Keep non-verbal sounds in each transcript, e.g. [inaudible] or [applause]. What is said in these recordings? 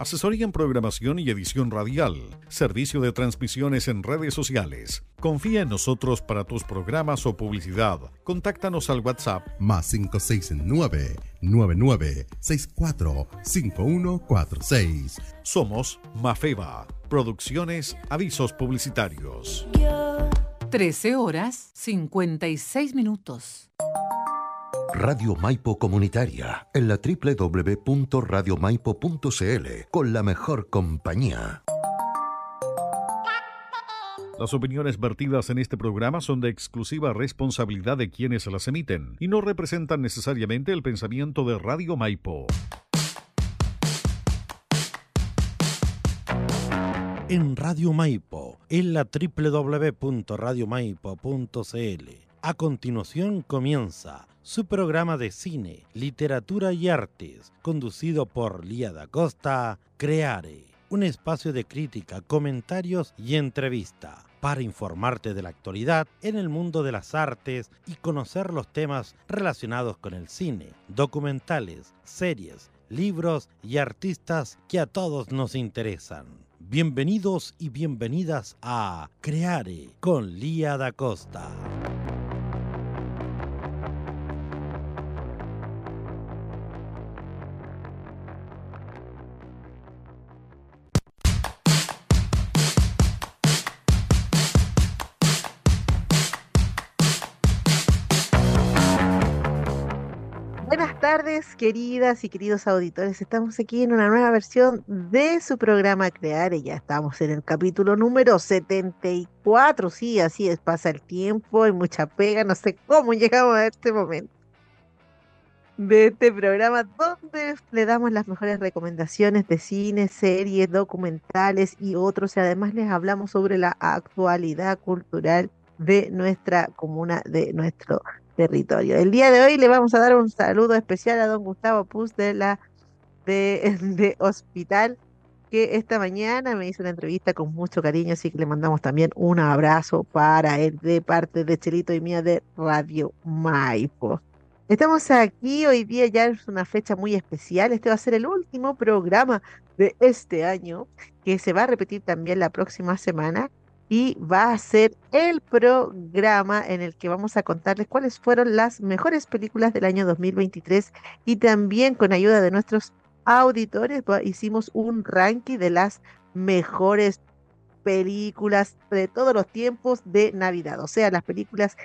Asesoría en programación y edición radial. Servicio de transmisiones en redes sociales. Confía en nosotros para tus programas o publicidad. Contáctanos al WhatsApp más 569 9964 5146. Somos Mafeva. Producciones Avisos Publicitarios. 13 horas 56 minutos. Radio Maipo Comunitaria en la www.radiomaipo.cl con la mejor compañía. Las opiniones vertidas en este programa son de exclusiva responsabilidad de quienes las emiten y no representan necesariamente el pensamiento de Radio Maipo. En Radio Maipo, en la www.radiomaipo.cl. A continuación comienza su programa de cine, literatura y artes, conducido por Lía da Costa, Creare, un espacio de crítica, comentarios y entrevista para informarte de la actualidad en el mundo de las artes y conocer los temas relacionados con el cine, documentales, series, libros y artistas que a todos nos interesan. Bienvenidos y bienvenidas a Creare con Lía da Costa. Tardes, queridas y queridos auditores. Estamos aquí en una nueva versión de su programa Crear y ya estamos en el capítulo número 74. Sí, así es, pasa el tiempo y mucha pega. No sé cómo [laughs] llegamos a este momento de este programa donde le damos las mejores recomendaciones de cine, series, documentales y otros. Y además les hablamos sobre la actualidad cultural de nuestra comuna, de nuestro territorio. El día de hoy le vamos a dar un saludo especial a don Gustavo Puz de la [laughs] de, Hospital, que esta mañana me hizo una entrevista con mucho cariño, así que le mandamos también un abrazo para él de parte de Chelito y mía de Radio Maipo. Estamos aquí, hoy día ya es una fecha muy especial, este va a ser el último programa de este año, que se va a repetir también la próxima semana y va a ser el programa en el que vamos a contarles cuáles fueron las mejores películas del año 2023 y también con ayuda de nuestros auditores hicimos un ranking de las mejores películas de todos los tiempos de Navidad, o sea, las películas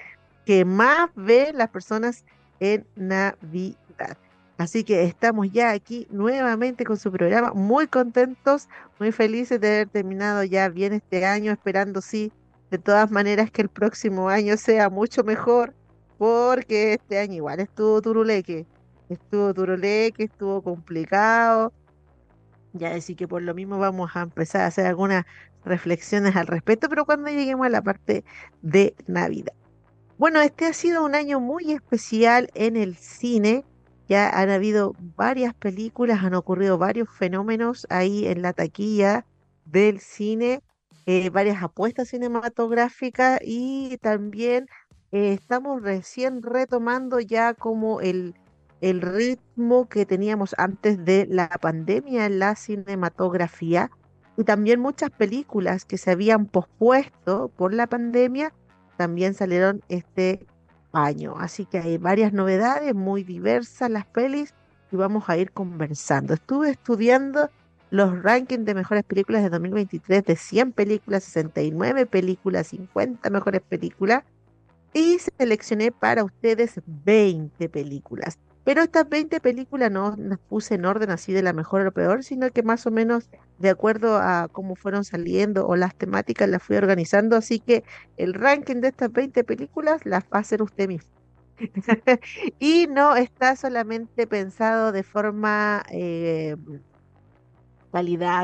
que más ven las personas en Navidad. Así que estamos ya aquí nuevamente con su programa, muy contentos, muy felices de haber terminado ya bien este año, esperando sí, de todas maneras que el próximo año sea mucho mejor, porque este año igual estuvo turuleque, estuvo turuleque, estuvo complicado. Ya decir que por lo mismo vamos a empezar a hacer algunas reflexiones al respecto, pero cuando lleguemos a la parte de Navidad. Bueno, este ha sido un año muy especial en el cine ya han habido varias películas, han ocurrido varios fenómenos ahí en la taquilla del cine, eh, varias apuestas cinematográficas y también eh, estamos recién retomando ya como el, el ritmo que teníamos antes de la pandemia en la cinematografía y también muchas películas que se habían pospuesto por la pandemia también salieron este año. Así que hay varias novedades, muy diversas las pelis y vamos a ir conversando. Estuve estudiando los rankings de mejores películas de 2023 de 100 películas, 69 películas, 50 mejores películas y seleccioné para ustedes 20 películas. Pero estas 20 películas no las puse en orden así de la mejor a lo peor, sino que más o menos de acuerdo a cómo fueron saliendo o las temáticas las fui organizando. Así que el ranking de estas 20 películas las va a hacer usted mismo. [laughs] y no está solamente pensado de forma eh,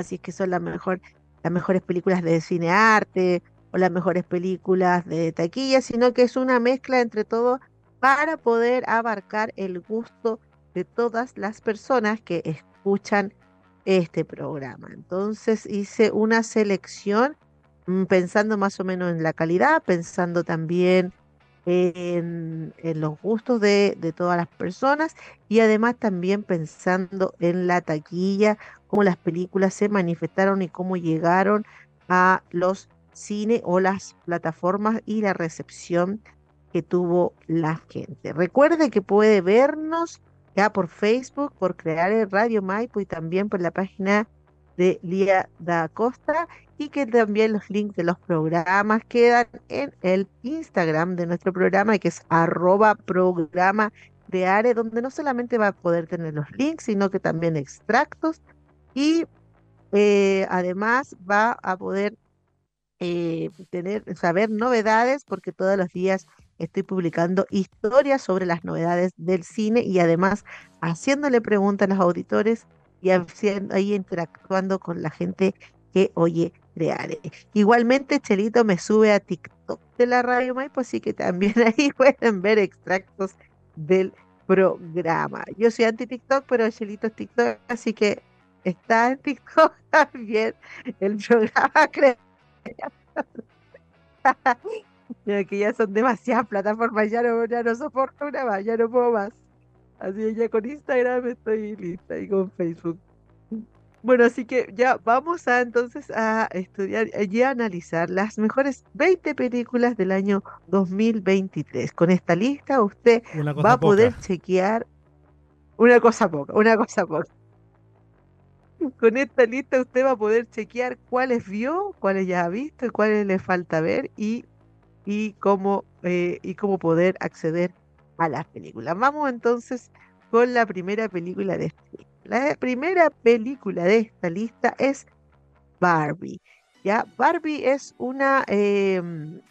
si es que son la mejor, las mejores películas de cine arte o las mejores películas de taquilla, sino que es una mezcla entre todo para poder abarcar el gusto de todas las personas que escuchan este programa. Entonces hice una selección mm, pensando más o menos en la calidad, pensando también en, los gustos de, de todas las personas y además también pensando en la taquilla, cómo las películas se manifestaron y cómo llegaron a los cine o las plataformas y la recepción que tuvo la gente. Recuerde que puede vernos ya por Facebook, por crear el Radio Maipo y también por la página de Lía da Costa y que también los links de los programas quedan en el Instagram de nuestro programa que es arroba programa creare donde no solamente va a poder tener los links sino que también extractos y eh, además va a poder eh, tener, saber novedades porque todos los días estoy publicando historias sobre las novedades del cine y además haciéndole preguntas a los auditores y haciendo, ahí interactuando con la gente que oye Creare. Igualmente, Chelito me sube a TikTok de la Radio Maipo, así que también [laughs] ahí pueden ver extractos del programa. Yo soy anti TikTok, pero Chelito es TikTok, así que está en TikTok [laughs] también el programa [laughs] que ya son demasiadas plataformas, ya no, ya no soporto una más, ya no puedo más. Así que ya con Instagram estoy lista y con Facebook. Bueno, así que ya vamos a entonces a estudiar y a analizar las mejores 20 películas del año 2023. Con esta lista usted va a poder chequear una cosa poca, una cosa poca. Con esta lista usted va a poder chequear cuáles vio, cuáles ya ha visto y cuáles le falta ver y, y, cómo, eh, y cómo poder acceder a las películas. Vamos entonces con la primera película de esta lista. La primera película de esta lista es Barbie. ¿ya? Barbie es una, em,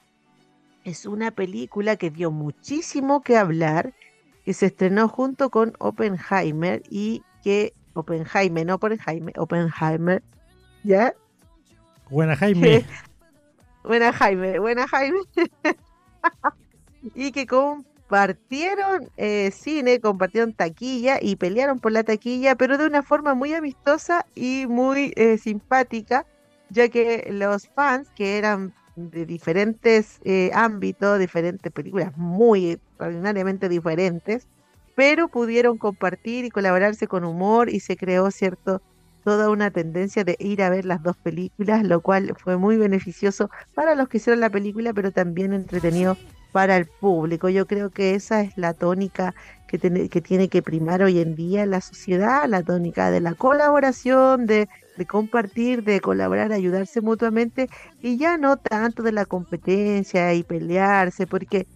es una película que dio muchísimo que hablar, que se estrenó junto con Oppenheimer y que Oppenheimer, no Oppenheimer, Oppenheimer, ¿ya? Buena Jaime. [laughs] buena Jaime, buena Jaime. [laughs] y que compartieron eh, cine, compartieron taquilla y pelearon por la taquilla, pero de una forma muy amistosa y muy eh, simpática, ya que los fans, que eran de diferentes eh, ámbitos, diferentes películas muy extraordinariamente diferentes, pero pudieron compartir y colaborarse con humor y se creó, ¿cierto? Toda una tendencia de ir a ver las dos películas, lo cual fue muy beneficioso para los que hicieron la película, pero también entretenido para el público. Yo creo que esa es la tónica que, tiene que primar hoy en día la sociedad, la tónica de la colaboración, de compartir, de colaborar, ayudarse mutuamente y ya no tanto de la competencia y pelearse, porque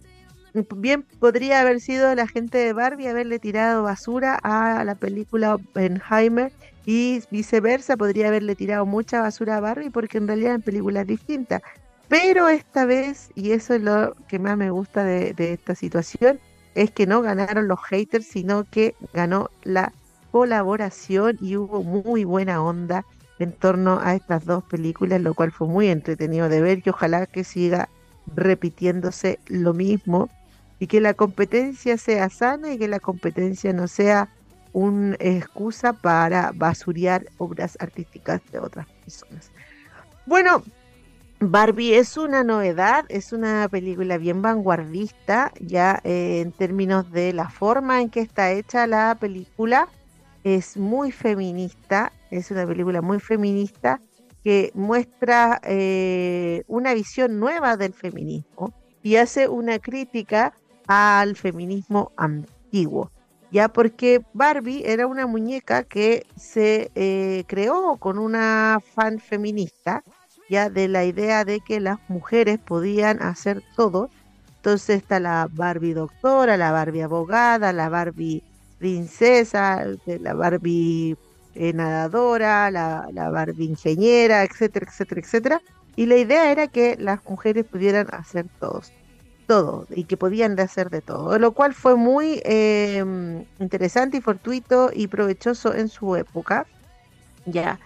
bien podría haber sido la gente de Barbie haberle tirado basura a la película Oppenheimer y viceversa, podría haberle tirado mucha basura a Barbie porque en realidad eran películas distintas. Pero esta vez, y eso es lo que más me gusta de, de esta situación, es que no ganaron los haters, sino que ganó la colaboración y hubo muy buena onda en torno a estas dos películas, lo cual fue muy entretenido de ver y ojalá que siga repitiéndose lo mismo y que la competencia sea sana y que la competencia no sea una excusa para basurear obras artísticas de otras personas. Bueno, Barbie es una novedad, es una película bien vanguardista, ya eh, en términos de la forma en que está hecha la película, es muy feminista, es una película muy feminista que muestra eh, una visión nueva del feminismo y hace una crítica al feminismo antiguo, ya porque Barbie era una muñeca que se eh, creó con una fan feminista, ya de la idea de que las mujeres podían hacer todo. Entonces está la Barbie doctora, la Barbie abogada, la Barbie princesa, la Barbie eh, nadadora, la, la Barbie ingeniera, etcétera, etcétera, etcétera. Y la idea era que las mujeres pudieran hacer todos todo y que podían hacer de todo, lo cual fue muy em, interesante y fortuito y provechoso en su época, ya.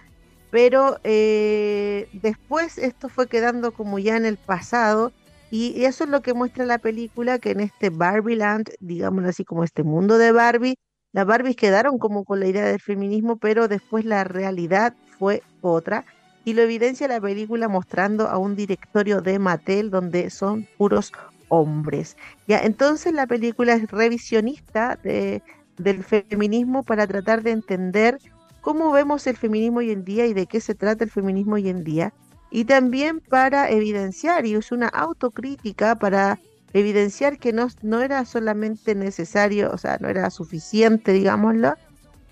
Pero eh, después esto fue quedando como ya en el pasado y, eso es lo que muestra la película, que en este Barbie Land, digámoslo así como este mundo de Barbie, las Barbies quedaron como con la idea del feminismo, pero después la realidad fue otra y lo evidencia la película mostrando a un directorio de Mattel donde son puros hombres. Ya, entonces la película es revisionista de, del feminismo para tratar de entender cómo vemos el feminismo hoy en día y de qué se trata el feminismo hoy en día. Y también para evidenciar, y es una autocrítica para evidenciar que no, no era solamente necesario, o sea, no era suficiente, digámoslo,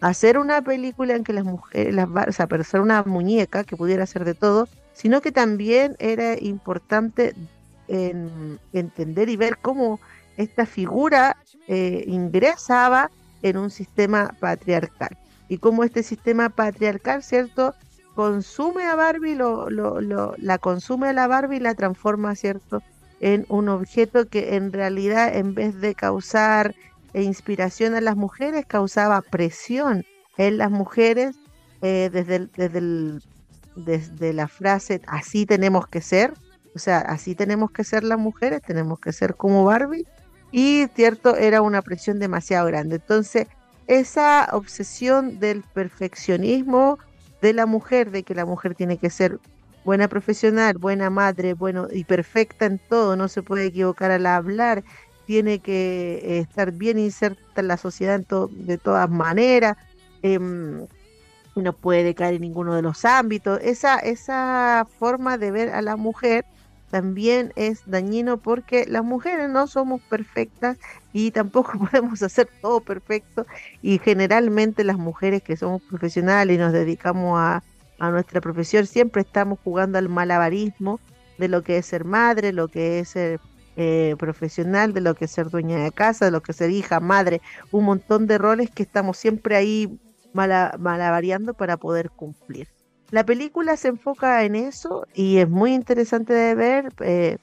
hacer una película en que las mujeres, las, o sea, ser una muñeca que pudiera hacer de todo, sino que también era importante en entender y ver cómo esta figura eh, ingresaba en un sistema patriarcal y cómo este sistema patriarcal, ¿cierto? Consume a Barbie, lo, lo, la consume a la Barbie y la transforma, ¿cierto? En un objeto que en realidad en vez de causar e inspiración a las mujeres, causaba presión en las mujeres eh, desde, desde, desde la frase así tenemos que ser, o sea, así tenemos que ser las mujeres, tenemos que ser como Barbie, y cierto, era una presión demasiado grande. Entonces, esa obsesión del perfeccionismo de la mujer, de que la mujer tiene que ser buena profesional, buena madre, bueno y perfecta en todo, no se puede equivocar al hablar, tiene que eh, estar bien inserta en la sociedad de todas maneras, em, no puede caer en ninguno de los ámbitos. Esa, esa forma de ver a la mujer también es dañino porque las mujeres no somos perfectas y tampoco [laughs] podemos hacer todo perfecto y generalmente las mujeres que somos profesionales y nos dedicamos a, a nuestra profesión siempre estamos jugando al malabarismo de lo que es ser madre, lo que es ser eh, profesional, de lo que es ser dueña de casa, de lo que es ser hija, madre, un montón de roles que estamos siempre ahí malavariando para poder cumplir. La película se enfoca en eso y es muy interesante de ver. Eh,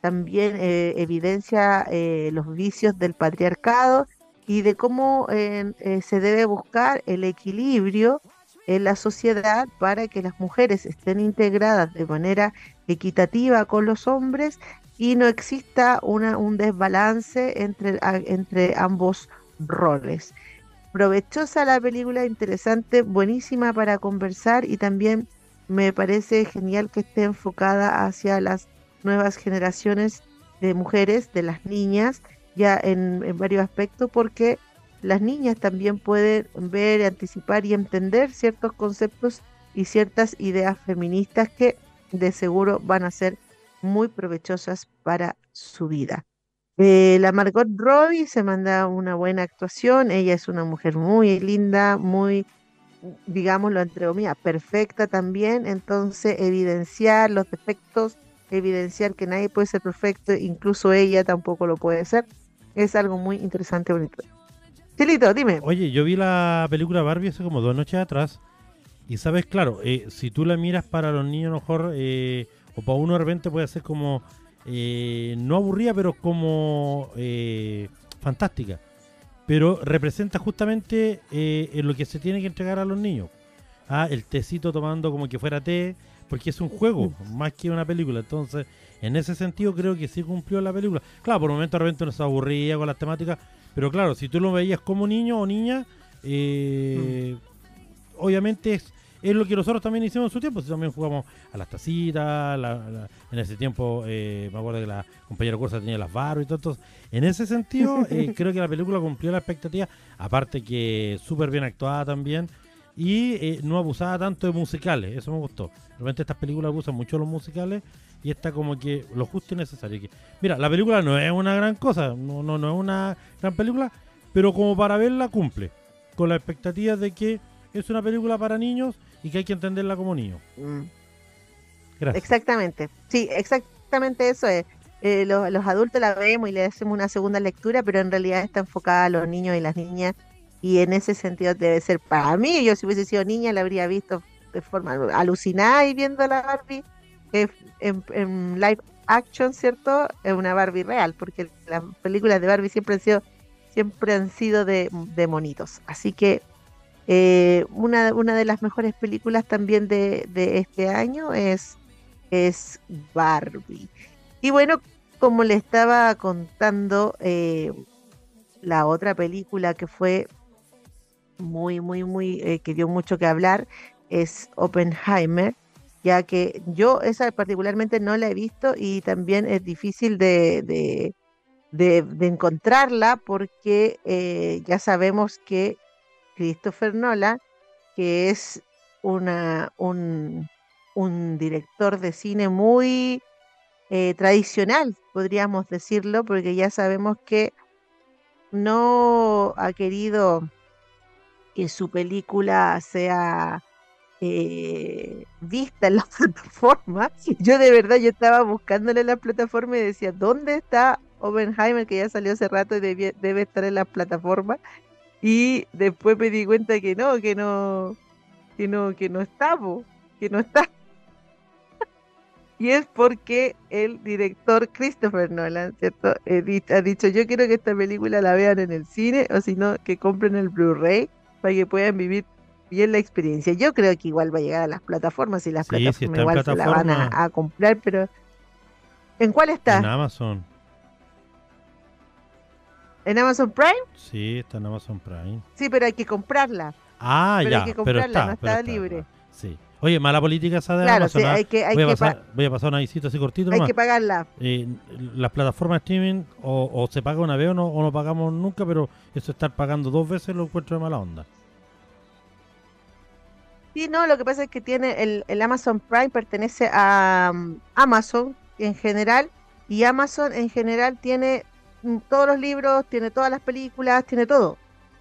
también eh, evidencia los vicios del patriarcado y de cómo se debe buscar el equilibrio en la sociedad para que las mujeres estén integradas de manera equitativa con los hombres y no exista una, un desbalance entre ambos roles. Provechosa la película, interesante, buenísima para conversar y también me parece genial que esté enfocada hacia las nuevas generaciones de mujeres, de las niñas, ya en, en varios aspectos, porque las niñas también pueden ver, anticipar y entender ciertos conceptos y ciertas ideas feministas que de seguro van a ser muy provechosas para su vida. Eh, la Margot Robbie se manda una buena actuación, ella es una mujer muy linda, muy, digámoslo entre comillas, perfecta también, entonces evidenciar los defectos, evidenciar que nadie puede ser perfecto, incluso ella tampoco lo puede ser, es algo muy interesante, bonito. Chilito, dime. Oye, yo vi la película Barbie hace como dos noches atrás, y sabes, claro, eh, si tú la miras para los niños, mejor... Eh, o para uno de repente puede ser como, eh, no aburrida, pero como eh, fantástica. Pero representa justamente eh, en lo que se tiene que entregar a los niños. Ah, el tecito tomando como que fuera té, porque es un juego, más que una película. Entonces, en ese sentido creo que sí cumplió la película. Claro, por un momento de repente uno se aburría con las temáticas, pero claro, si tú lo veías como niño o niña, obviamente es es lo que nosotros también hicimos en su tiempo. Si también jugamos a las tacitas, en ese tiempo eh, me acuerdo que la compañera Cursa tenía las barras y todo. Entonces, en ese sentido, [laughs] eh, creo que la película cumplió la expectativa. Aparte que súper bien actuada también. Y eh, no abusaba tanto de musicales, eso me gustó. Realmente estas películas abusan mucho de los musicales y está como que lo justo y necesario. mira, la película no es una gran cosa, no, no, no es una gran película, pero como para verla cumple. Con la expectativa de que es una película para niños y que hay que entenderla como niño. Mm. Gracias. Exactamente, sí, exactamente eso es. Eh, los, adultos la vemos y le hacemos una segunda lectura, pero en realidad está enfocada a los niños y las niñas y en ese sentido debe ser para mí, yo si hubiese sido niña la habría visto de forma alucinada y viendo la Barbie eh, en, live action, ¿cierto? Es una Barbie real, porque las películas de Barbie siempre han sido siempre han sido de, de monitos. Así que eh, una, una, de las mejores películas también de, este año es, es Barbie. Y bueno, como le estaba contando, eh, la otra película que fue muy, muy, muy, eh, que dio mucho que hablar es Oppenheimer, ya que yo esa particularmente no la he visto y también es difícil de, de, de encontrarla porque ya sabemos que Christopher Nolan, que es un, director de cine muy eh, tradicional, podríamos decirlo, porque ya sabemos que no ha querido que su película sea eh, vista en la [laughs] plataforma. Yo de verdad, yo estaba buscándole en la plataforma y decía, ¿dónde está Oppenheimer? Que ya salió hace rato y debe estar en la plataforma. Y después me di cuenta que no, que no, que no, que no está, po, que no está. [laughs] Y es porque el director Christopher Nolan, ¿cierto? Eh, ha dicho, yo quiero que esta película la vean en el cine o si no, que compren el Blu-ray para que puedan vivir bien la experiencia. Yo creo que igual va a llegar a las plataformas y las Sí, plataformas igual se la van a comprar, pero ¿en cuál está? En Amazon. ¿En Amazon Prime? Sí, está en Amazon Prime. Sí, pero hay que comprarla. Ah, Pero ya, hay que pero comprarla, está, no pero está libre. está. Sí. Oye, mala política esa de Claro, Amazon. sí, ¿ah? hay que, hay voy, a que, pasar, pa- voy a pasar una visita así cortito hay nomás. que pagarla. Eh, las plataformas de streaming o, o se paga una vez o no, o no pagamos nunca, pero eso estar pagando dos veces lo encuentro de mala onda. Sí, no, lo que pasa es que tiene el, el Amazon Prime pertenece a mm, Amazon en general y Amazon en general tiene todos los libros, tiene todas las películas, tiene todo.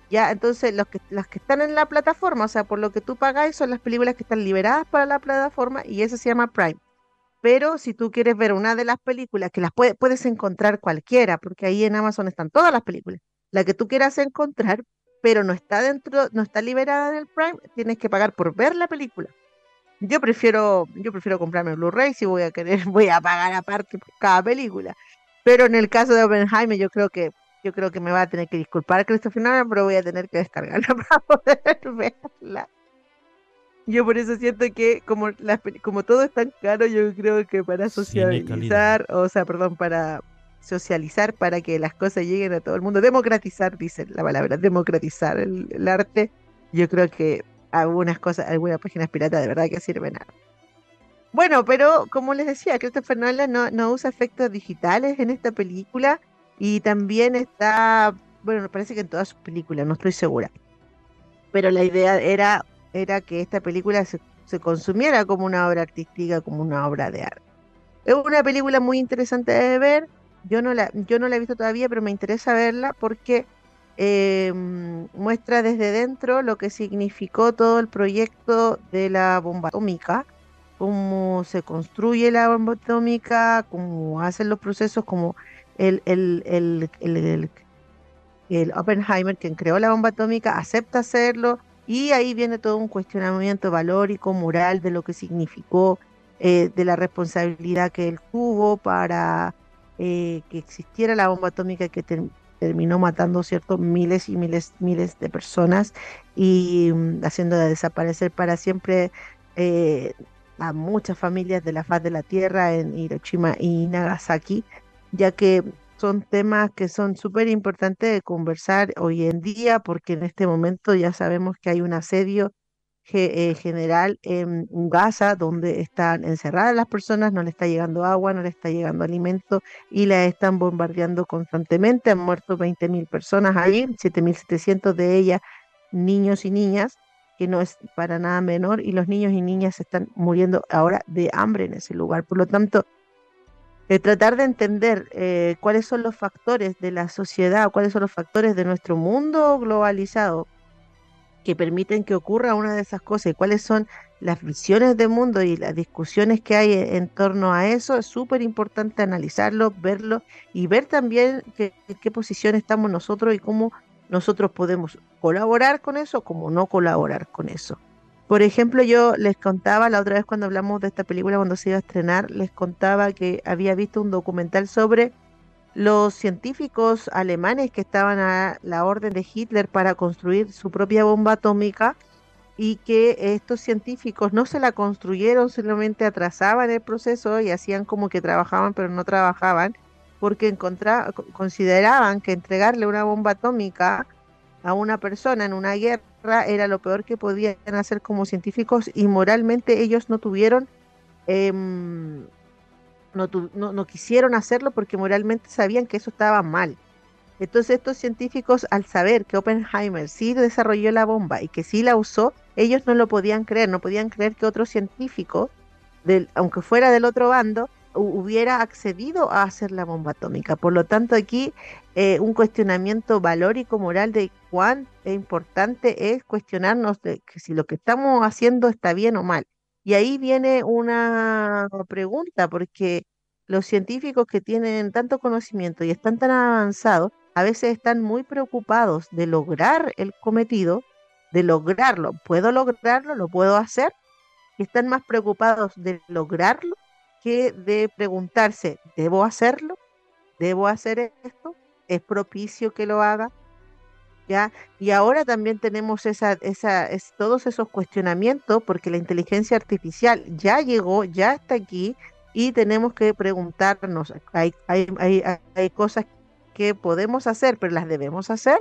Ya, entonces los que las que están en la plataforma, o sea, por lo que tú pagas son las películas que están liberadas para la plataforma y eso se llama Prime. Pero si tú quieres ver una de las películas, que las puede- puedes encontrar cualquiera, porque ahí en Amazon están todas las películas, la que tú quieras encontrar, pero no está dentro, no está liberada en el Prime, tienes que pagar por ver la película. Yo prefiero, yo prefiero comprarme Blu-ray si voy a querer, [laughs] voy a pagar aparte por cada película. Pero en el caso de Oppenheimer, yo creo que, yo creo que me va a tener que disculpar Christopher Nolan, pero voy a tener que descargarla [laughs] para poder verla. Yo por eso siento que como las como todo es tan caro, yo creo que para socializar, o sea, perdón, para socializar, para que las cosas lleguen a todo el mundo, democratizar, dice la palabra, democratizar el, el arte, yo creo que algunas cosas, algunas páginas piratas de verdad que sirven a bueno, pero como les decía, Christopher Nolan no, no usa efectos digitales en esta película y también está, bueno, me parece que en todas sus películas, no estoy segura. Pero la idea era, era que esta película se, se consumiera como una obra artística, como una obra de arte. Es una película muy interesante de ver. Yo no la, yo no la he visto todavía, pero me interesa verla porque eh, muestra desde dentro lo que significó todo el proyecto de la bomba atómica cómo se construye la bomba atómica, cómo hacen los procesos, como el, el, el, el, el- Oppenheimer, quien creó la bomba atómica, acepta hacerlo, y ahí viene todo un cuestionamiento valórico, moral, de lo que significó, eh, de la responsabilidad que él tuvo para eh, que existiera la bomba atómica que ter- terminó matando cierto miles y miles miles de personas y mm, haciendo desaparecer para siempre eh, a muchas familias de la faz de la tierra en Hiroshima y Nagasaki, ya que son temas que son súper importantes de conversar hoy en día, porque en este momento ya sabemos que hay un asedio eh, general en Gaza, donde están encerradas las personas, no le está llegando agua, no le está llegando alimento y las están bombardeando constantemente. Han muerto 20.000 personas ahí, 7.700 de ellas niños y niñas que no es para nada menor, y los niños y niñas están muriendo ahora de hambre en ese lugar. Por lo tanto, tratar de entender eh, cuáles son los factores de la sociedad, cuáles son los factores de nuestro mundo globalizado que permiten que ocurra una de esas cosas y cuáles son las visiones de mundo y las discusiones que hay en, en torno a eso, es súper importante analizarlo, verlo y ver también qué, qué posición estamos nosotros y cómo nosotros podemos colaborar con eso, como no colaborar con eso. Por ejemplo, yo les contaba la otra vez cuando hablamos de esta película, cuando se iba a estrenar, les contaba que había visto un documental sobre los científicos alemanes que estaban a la orden de Hitler para construir su propia bomba atómica y que estos científicos no se la construyeron, solamente atrasaban el proceso y hacían como que trabajaban, pero no trabajaban, porque consideraban que entregarle una bomba atómica a una persona en una guerra era lo peor que podían hacer como científicos y moralmente ellos no tuvieron em, no, tu- no, no quisieron hacerlo porque moralmente sabían que eso estaba mal. Entonces estos científicos, al saber que Oppenheimer sí desarrolló la bomba y que sí la usó, ellos no lo podían creer, no podían creer que otro científico, del, aunque fuera del otro bando, hubiera accedido a hacer la bomba atómica. Por lo tanto, aquí eh, un cuestionamiento valórico moral de cuán importante es cuestionarnos de que si lo que estamos haciendo está bien o mal. Y ahí viene una pregunta, porque los científicos que tienen tanto conocimiento y están tan avanzados, a veces están muy preocupados de lograr el cometido, de lograrlo. ¿Puedo lograrlo? ¿Lo puedo hacer? Están más preocupados de lograrlo que de preguntarse, ¿debo hacerlo? ¿Debo hacer esto? ¿Es propicio que lo haga? ¿Ya? Y ahora también tenemos esa, esa, es, todos esos cuestionamientos porque la inteligencia artificial ya llegó, ya está aquí y tenemos que preguntarnos, hay, hay, hay, hay- cosas que podemos hacer, pero las debemos hacer.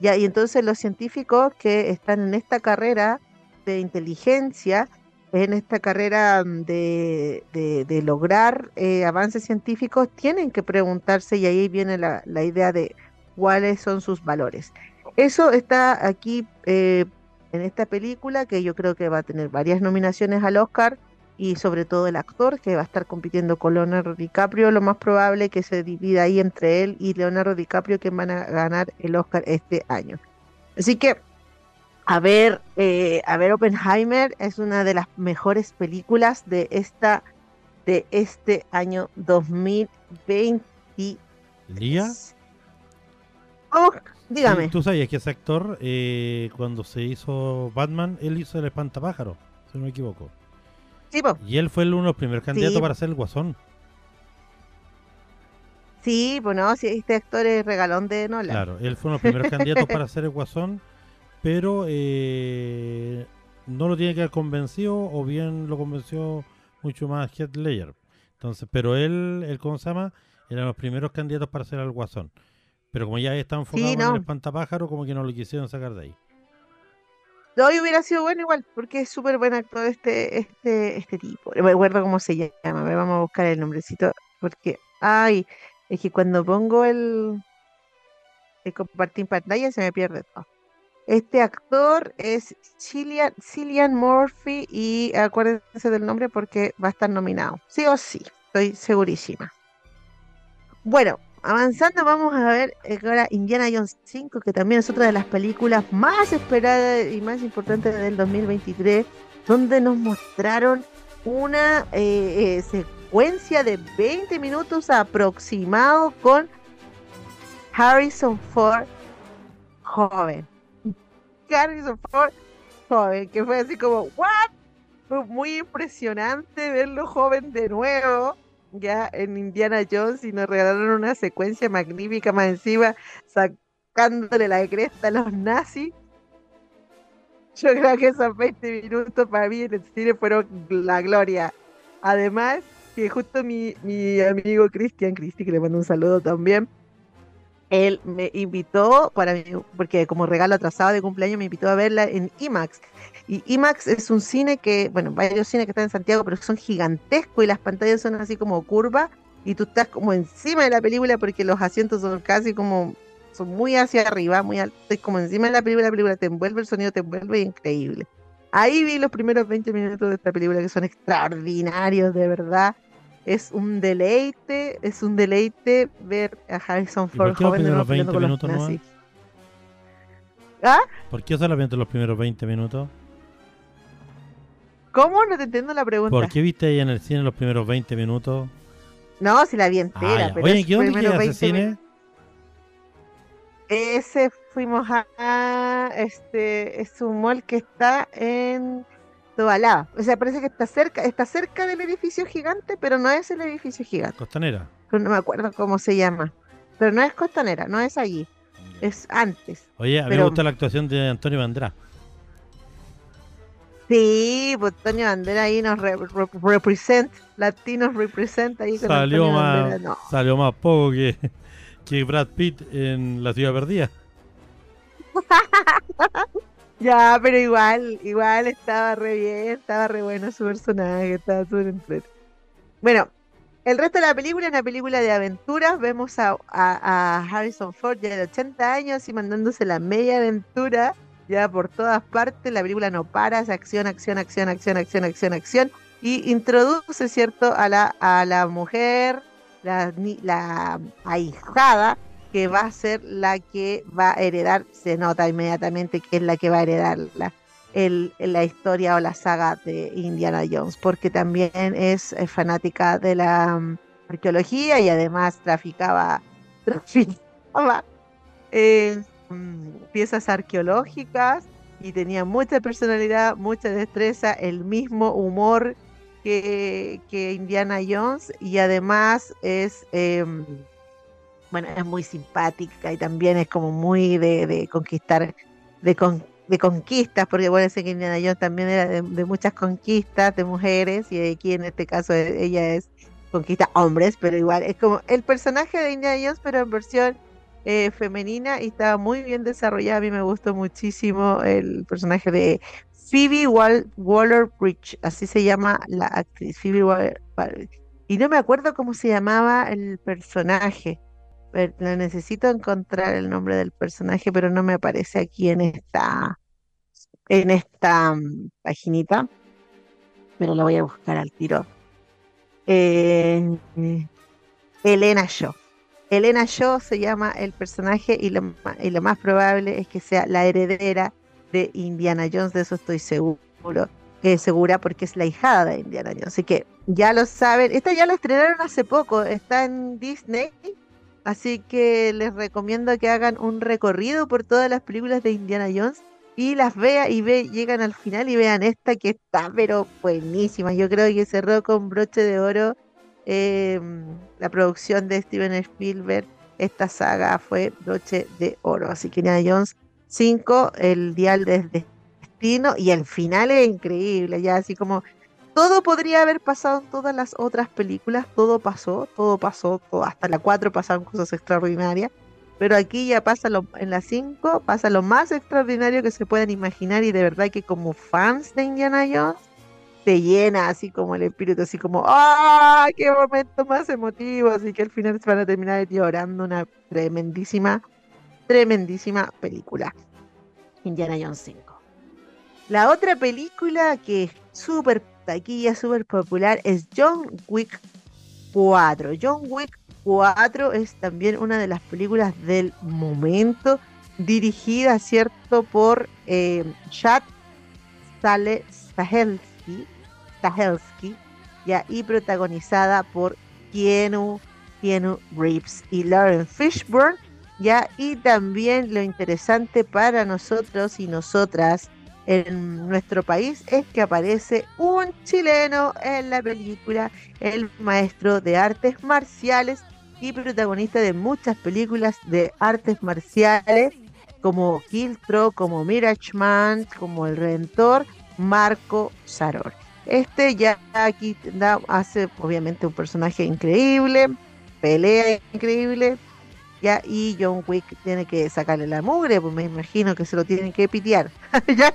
Ya, y entonces los científicos que están en esta carrera de inteligencia, en esta carrera mm, de, de- de lograr eh, avances científicos, tienen que preguntarse, y ahí viene la, la idea de cuáles son sus valores. Eso está aquí eh, en esta película, que yo creo que va a tener varias nominaciones al Oscar, y sobre todo el actor, que va a estar compitiendo con Leonardo DiCaprio, lo más probable que se divida ahí entre él y Leonardo DiCaprio, que van a ganar el Oscar este año. Así que, a ver, eh, a ver, Oppenheimer es una de las mejores películas de esta de este año 2020. Lía, Oh, dígame. tú sabías que ese actor, eh, cuando se hizo Batman, él hizo el espantapájaro, si no me equivoco. Sí, po. Y él fue uno de los primeros candidatos Sí. para ser el guasón. Sí, pues no, si este actor es regalón de Nolan. Claro, él fue uno de los primeros [laughs] candidatos para ser el guasón, pero eh, no lo tiene que haber convencido, o bien lo convenció mucho más Heath Ledger. Entonces, pero él, él, ¿cómo se llama? Eran los primeros candidatos para ser el guasón. Pero como ya está enfocado en no. el espantapájaro, como que no lo quisieron sacar de ahí. Hoy hubiera sido bueno igual, porque es súper buen actor este, este, este tipo. No me acuerdo cómo se llama, a ver, vamos a buscar el nombrecito, porque, ay, es que cuando pongo el, el compartir pantalla se me pierde todo. Este actor es Cillian, Cillian Murphy y acuérdense del nombre porque va a estar nominado. Sí o sí, estoy segurísima. Bueno, avanzando vamos a ver ahora Indiana Jones 5, que también es otra de las películas más esperadas y más importantes del 2023, donde nos mostraron una eh, eh, secuencia de 20 minutos aproximado con Harrison Ford joven. Harrison Ford joven, que fue así como, ¿what? Fue muy impresionante verlo joven de nuevo, ya en Indiana Jones, y nos regalaron una secuencia magnífica más encima, sacándole la cresta a los nazis. Yo creo que esos 20 minutos para mí en el cine fueron la gloria. Además, que justo mi, mi amigo Cristian, Cristi, que le mando un saludo también, él me invitó para porque como regalo atrasado de cumpleaños me invitó a verla en IMAX. Y IMAX es un cine que, bueno, varios cines que están en Santiago, pero son gigantescos y las pantallas son así como curvas y tú estás como encima de la película porque los asientos son casi como, son muy hacia arriba, muy altos, es como encima de la película, la película te envuelve, el sonido te envuelve, increíble. Ahí vi los primeros 20 minutos de esta película que son extraordinarios, de verdad. Es un deleite, es un deleite ver a Harrison ¿Y por Ford los joven de peleando 20 con los minutos nomás? nazis. ¿Ah? ¿Por qué solamente los primeros 20 minutos? ¿Cómo? No te entiendo la pregunta. ¿Por qué viste ahí en el cine los primeros 20 minutos? No, si la vi Ah, entera, ya. pero Oye, ¿qué dónde queda ese 20 cine? Ese fuimos a, a- este es un mall que está en Tobalaba. O sea, parece que está cerca, está cerca del edificio gigante, pero no es el edificio gigante. Costanera. Pero no me acuerdo cómo se llama. Pero no es Costanera, no es allí, es antes. Oye, a mí me gusta la actuación de Antonio Bandrá. Sí, pues Antonio Bandera ahí nos re- re- represent, latinos represent ahí con Salió Antonio más. No, salió más poco que, que Brad Pitt en La Ciudad Perdida. [laughs] Ya, pero igual, igual estaba re bien, estaba re bueno su personaje, estaba súper entretenido. Bueno, El resto de la película es una película de aventuras. Vemos a, a- Harrison Ford ya de 80 años y mandándose la media aventura ya por todas partes. La película no para, es acción, acción, acción, acción, acción, acción, acción. Y introduce, ¿cierto?, a la, a la mujer, la, la ahijada, que va a ser la que va a heredar, se nota inmediatamente que es la que va a heredar la, el- la historia o la saga de Indiana Jones, porque también es, eh, fanática de la mm, arqueología y además traficaba, [laughs] traficaba eh, mm, piezas arqueológicas y tenía mucha personalidad, mucha destreza, el mismo humor que, que Indiana Jones y además es, em, bueno, es muy simpática y también es como muy de, conquistar, de, con- de conquistas, porque sé que Indiana Jones también era de, de muchas conquistas de mujeres y aquí en este caso e- ella es conquista hombres, pero igual es como el personaje de Indiana Jones, pero en versión eh, femenina y estaba muy bien desarrollada. A mí me gustó muchísimo el personaje de Phoebe Wall Waller Bridge, así se llama la actriz, Phoebe Waller Y no me acuerdo cómo se llamaba el personaje. Ver, lo necesito encontrar el nombre del personaje, pero no me aparece aquí en esta, en esta mm, paginita. Pero lo voy a buscar al tiro. Eh, eh, Elena Shaw. Elena Shaw se llama el personaje y lo, y lo más probable es que sea la heredera de Indiana Jones, de eso estoy seguro, eh, segura porque es la hijada de Indiana Jones. Así que ya lo saben, esta ya la estrenaron hace poco, está en Disney, así que les recomiendo que hagan un recorrido por todas las películas de Indiana Jones y las vea y ve, llegan al final y vean esta que está pero buenísima. Yo creo que cerró con broche de oro eh, la producción de Steven Spielberg. Esta saga fue broche de oro. Así que Indiana Jones 5, el dial del destino y el final es increíble. Ya así como todo podría haber pasado en todas las otras películas, todo pasó, todo pasó, hasta la 4 pasaron cosas extraordinarias, pero aquí ya pasa en la 5 pasa lo más extraordinario que se puedan imaginar y de verdad que como fans de Indiana Jones te llena así como el espíritu, así como ¡ah! ¡Qué momento más emotivo! Así que al final se van a terminar llorando una tremendísima, tremendísima película. Indiana Jones 5. La otra película que es súper taquilla, súper popular es John Wick 4. John Wick 4 es también una de las películas del momento, dirigida, ¿cierto?, por eh, Chad Stale- Stahelski, Stahelski, ya, y protagonizada por Keanu Reeves y Lauren Fishburne, ya, y también lo interesante para nosotros y nosotras en nuestro país es que aparece un chileno en la película, el maestro de artes marciales y protagonista de muchas películas de artes marciales como Kiltro, como Mirachman, como El Redentor, Marco Saror. Este ya aquí da- hace obviamente un personaje increíble, pelea increíble, ya, y John Wick tiene que sacarle la mugre, pues me imagino que se lo tienen que pitear. [laughs] ya.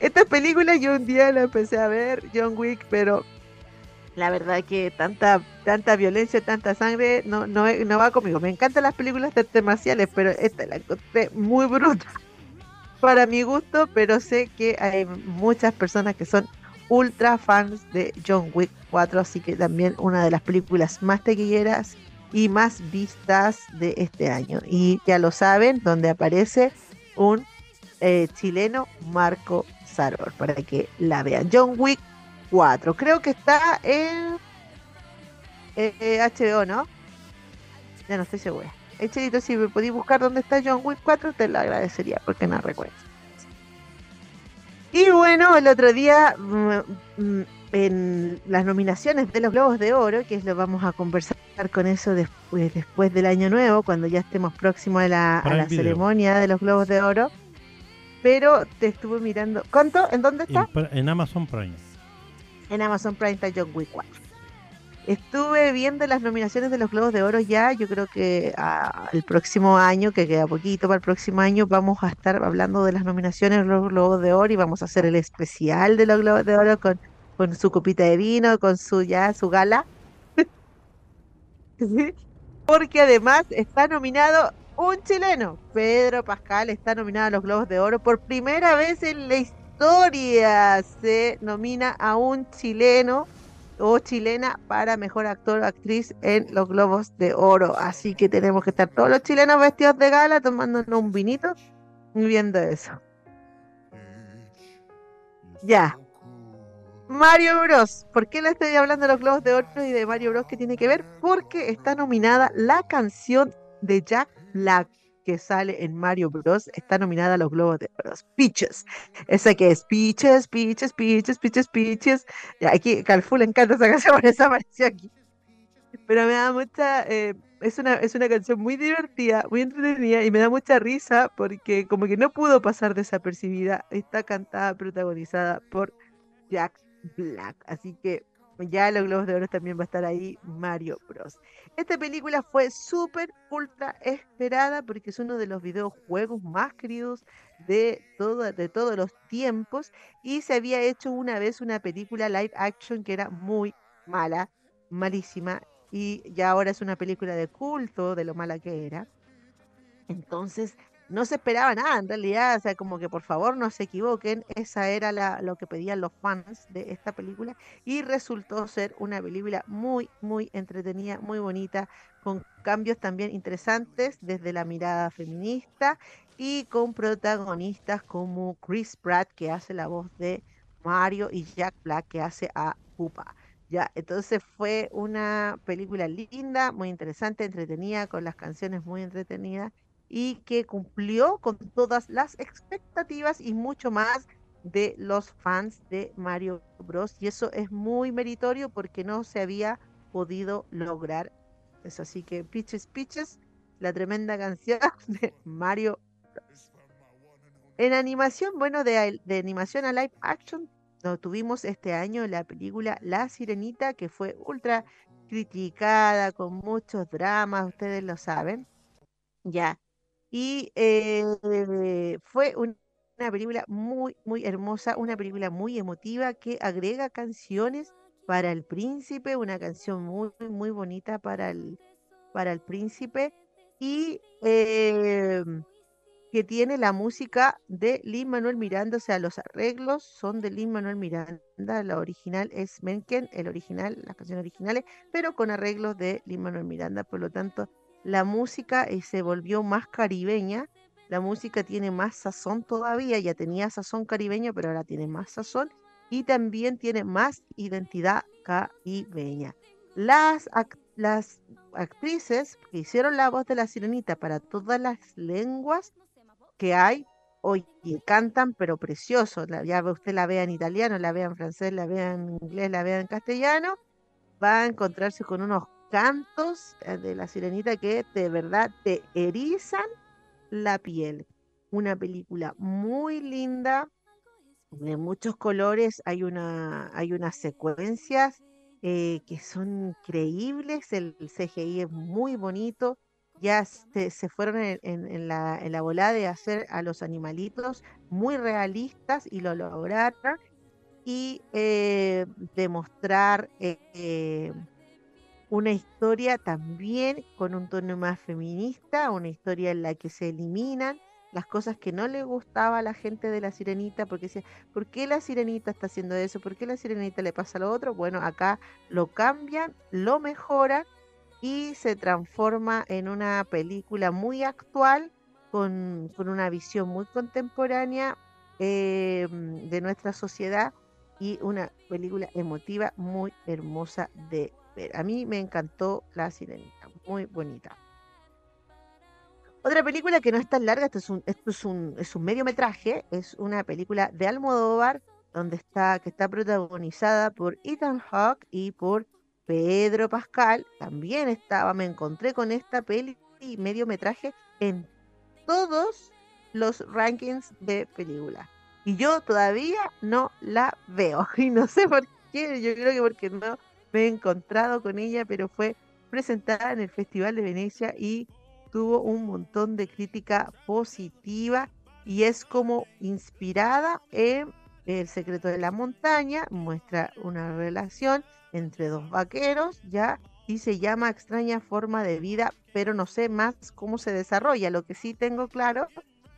Esta película yo un día la empecé a ver, John Wick, pero la verdad que tanta tanta violencia, tanta sangre no, no, no va conmigo. Me encantan las películas de artes marciales, pero esta la encontré muy bruta para mi gusto, pero sé que hay muchas personas que son ultra fans de John Wick 4, así que también una de las películas más taquilleras y más vistas de este año. Y ya lo saben, donde aparece un eh, chileno, Marco Para que la vean. John Wick 4, creo que está en eh, eh, HBO, ¿no? Ya no estoy segura. Eh, Chelito, si me podéis buscar dónde está John Wick 4, te lo agradecería, porque no recuerdo. Y bueno, el otro día, mm, mm, en las nominaciones de los Globos de Oro, que es lo vamos a conversar con eso después, después del año nuevo, cuando ya estemos próximos a la, a la ceremonia de los Globos de Oro. Pero te estuve mirando. ¿Cuánto? ¿En dónde está? En, Amazon Prime. En Amazon Prime está John Wick 4. Estuve viendo las nominaciones de los Globos de Oro ya, yo creo que ah, el próximo año, que queda poquito para el próximo año, vamos a estar hablando de las nominaciones de los Globos de Oro y vamos a hacer el especial de los Globos de Oro con, con su copita de vino, con su ya su gala. [laughs] ¿sí? Porque además está nominado un chileno. Pedro Pascal está nominado a los Globos de Oro. Por primera vez en la historia se nomina a un chileno o chilena para mejor actor o actriz en los Globos de Oro. Así que tenemos que estar todos los chilenos vestidos de gala tomándonos un vinito y viendo eso. Ya. Mario Bros. ¿Por qué le estoy hablando de los Globos de Oro y de Mario Bros? ¿Qué tiene que ver? Porque está nominada la canción de Jack Black que sale en Mario Bros. Está nominada a los Globos de Oro. Peaches. Esa que es Peaches, Peaches, Peaches, Peaches, Peaches. Aquí, Calfu le encanta esa canción, [laughs] por eso apareció aquí. Pero me da mucha. Eh, es, una, es una canción muy divertida, muy entretenida y me da mucha risa porque, como que no pudo pasar desapercibida. Está cantada, protagonizada por Jack Black. Así que ya los Globos de Oro también va a estar ahí Mario Bros. Esta película fue súper, ultra esperada porque es uno de los videojuegos más queridos de, todo, de todos los tiempos y se había hecho una vez una película live action que era muy mala, malísima y ya ahora es una película de culto de lo mala que era. Entonces, no se esperaba nada en realidad, o sea, como que por favor no se equivoquen, esa era la, lo que pedían los fans de esta película y resultó ser una película muy, muy entretenida, muy bonita, con cambios también interesantes desde la mirada feminista y con protagonistas como Chris Pratt que hace la voz de Mario y Jack Black que hace a Pupa. Ya, entonces fue una película linda, muy interesante, entretenida, con las canciones muy entretenidas y que cumplió con todas las expectativas y mucho más de los fans de Mario Bros. Y eso es muy meritorio porque no se había podido lograr eso. Así que Pitches Pitches, la tremenda canción [laughs] de Mario Bros. En animación, bueno, de, animación a live action, nos tuvimos este año la película La Sirenita, que fue ultra criticada, con muchos dramas, ustedes lo saben. Ya, y eh, fue una película muy, muy hermosa, una película muy emotiva que agrega canciones para el príncipe, una canción muy, muy bonita para el, para el príncipe y eh, que tiene la música de Lin Manuel Miranda, o sea, los arreglos son de Lin Manuel Miranda, la original es Menken, el original, las canciones originales, pero con arreglos de Lin Manuel Miranda, por lo tanto la música eh, se volvió más caribeña, la música tiene más sazón todavía, ya tenía sazón caribeño, pero ahora tiene más sazón y también tiene más identidad caribeña. Las, las actrices que hicieron la voz de la sirenita para todas las lenguas que hay, oye, cantan, pero precioso. Ya usted la vea en italiano, la vea en francés, la vea en inglés, la vea en castellano, va a encontrarse con unos cantos eh, de la sirenita que de verdad te erizan la piel. Una película muy linda, de muchos colores, hay, una, hay unas secuencias eh, que son increíbles, el, CGI es muy bonito, ya se, fueron en, la, en, la, volada de hacer a los animalitos muy realistas y lo lograron y eh, demostrar una historia también con un tono más feminista, una historia en la que se eliminan las cosas que no le gustaba a la gente de la sirenita, porque decía, ¿por qué la sirenita está haciendo eso? ¿Por qué la sirenita le pasa lo otro? Bueno, acá lo cambian, lo mejoran y se transforma en una película muy actual, con, una visión muy contemporánea eh, de nuestra sociedad y una película emotiva muy hermosa de a mí me encantó La Sirenita, muy bonita. Otra película que no es tan larga, esto es un, esto es un, es un mediometraje, es una película de Almodóvar, donde está, que está protagonizada por Ethan Hawke y por Pedro Pascal. También estaba, me encontré con esta peli y mediometraje en todos los rankings de película. Y yo todavía no la veo. [laughs] Y no sé por qué, yo creo que porque no, me he encontrado con ella, pero fue presentada en el Festival de Venecia y tuvo un montón de crítica positiva y es como inspirada en El secreto de la montaña, muestra una relación entre dos vaqueros, ya y se llama Extraña Forma de Vida, pero no sé más cómo se desarrolla. Lo que sí tengo claro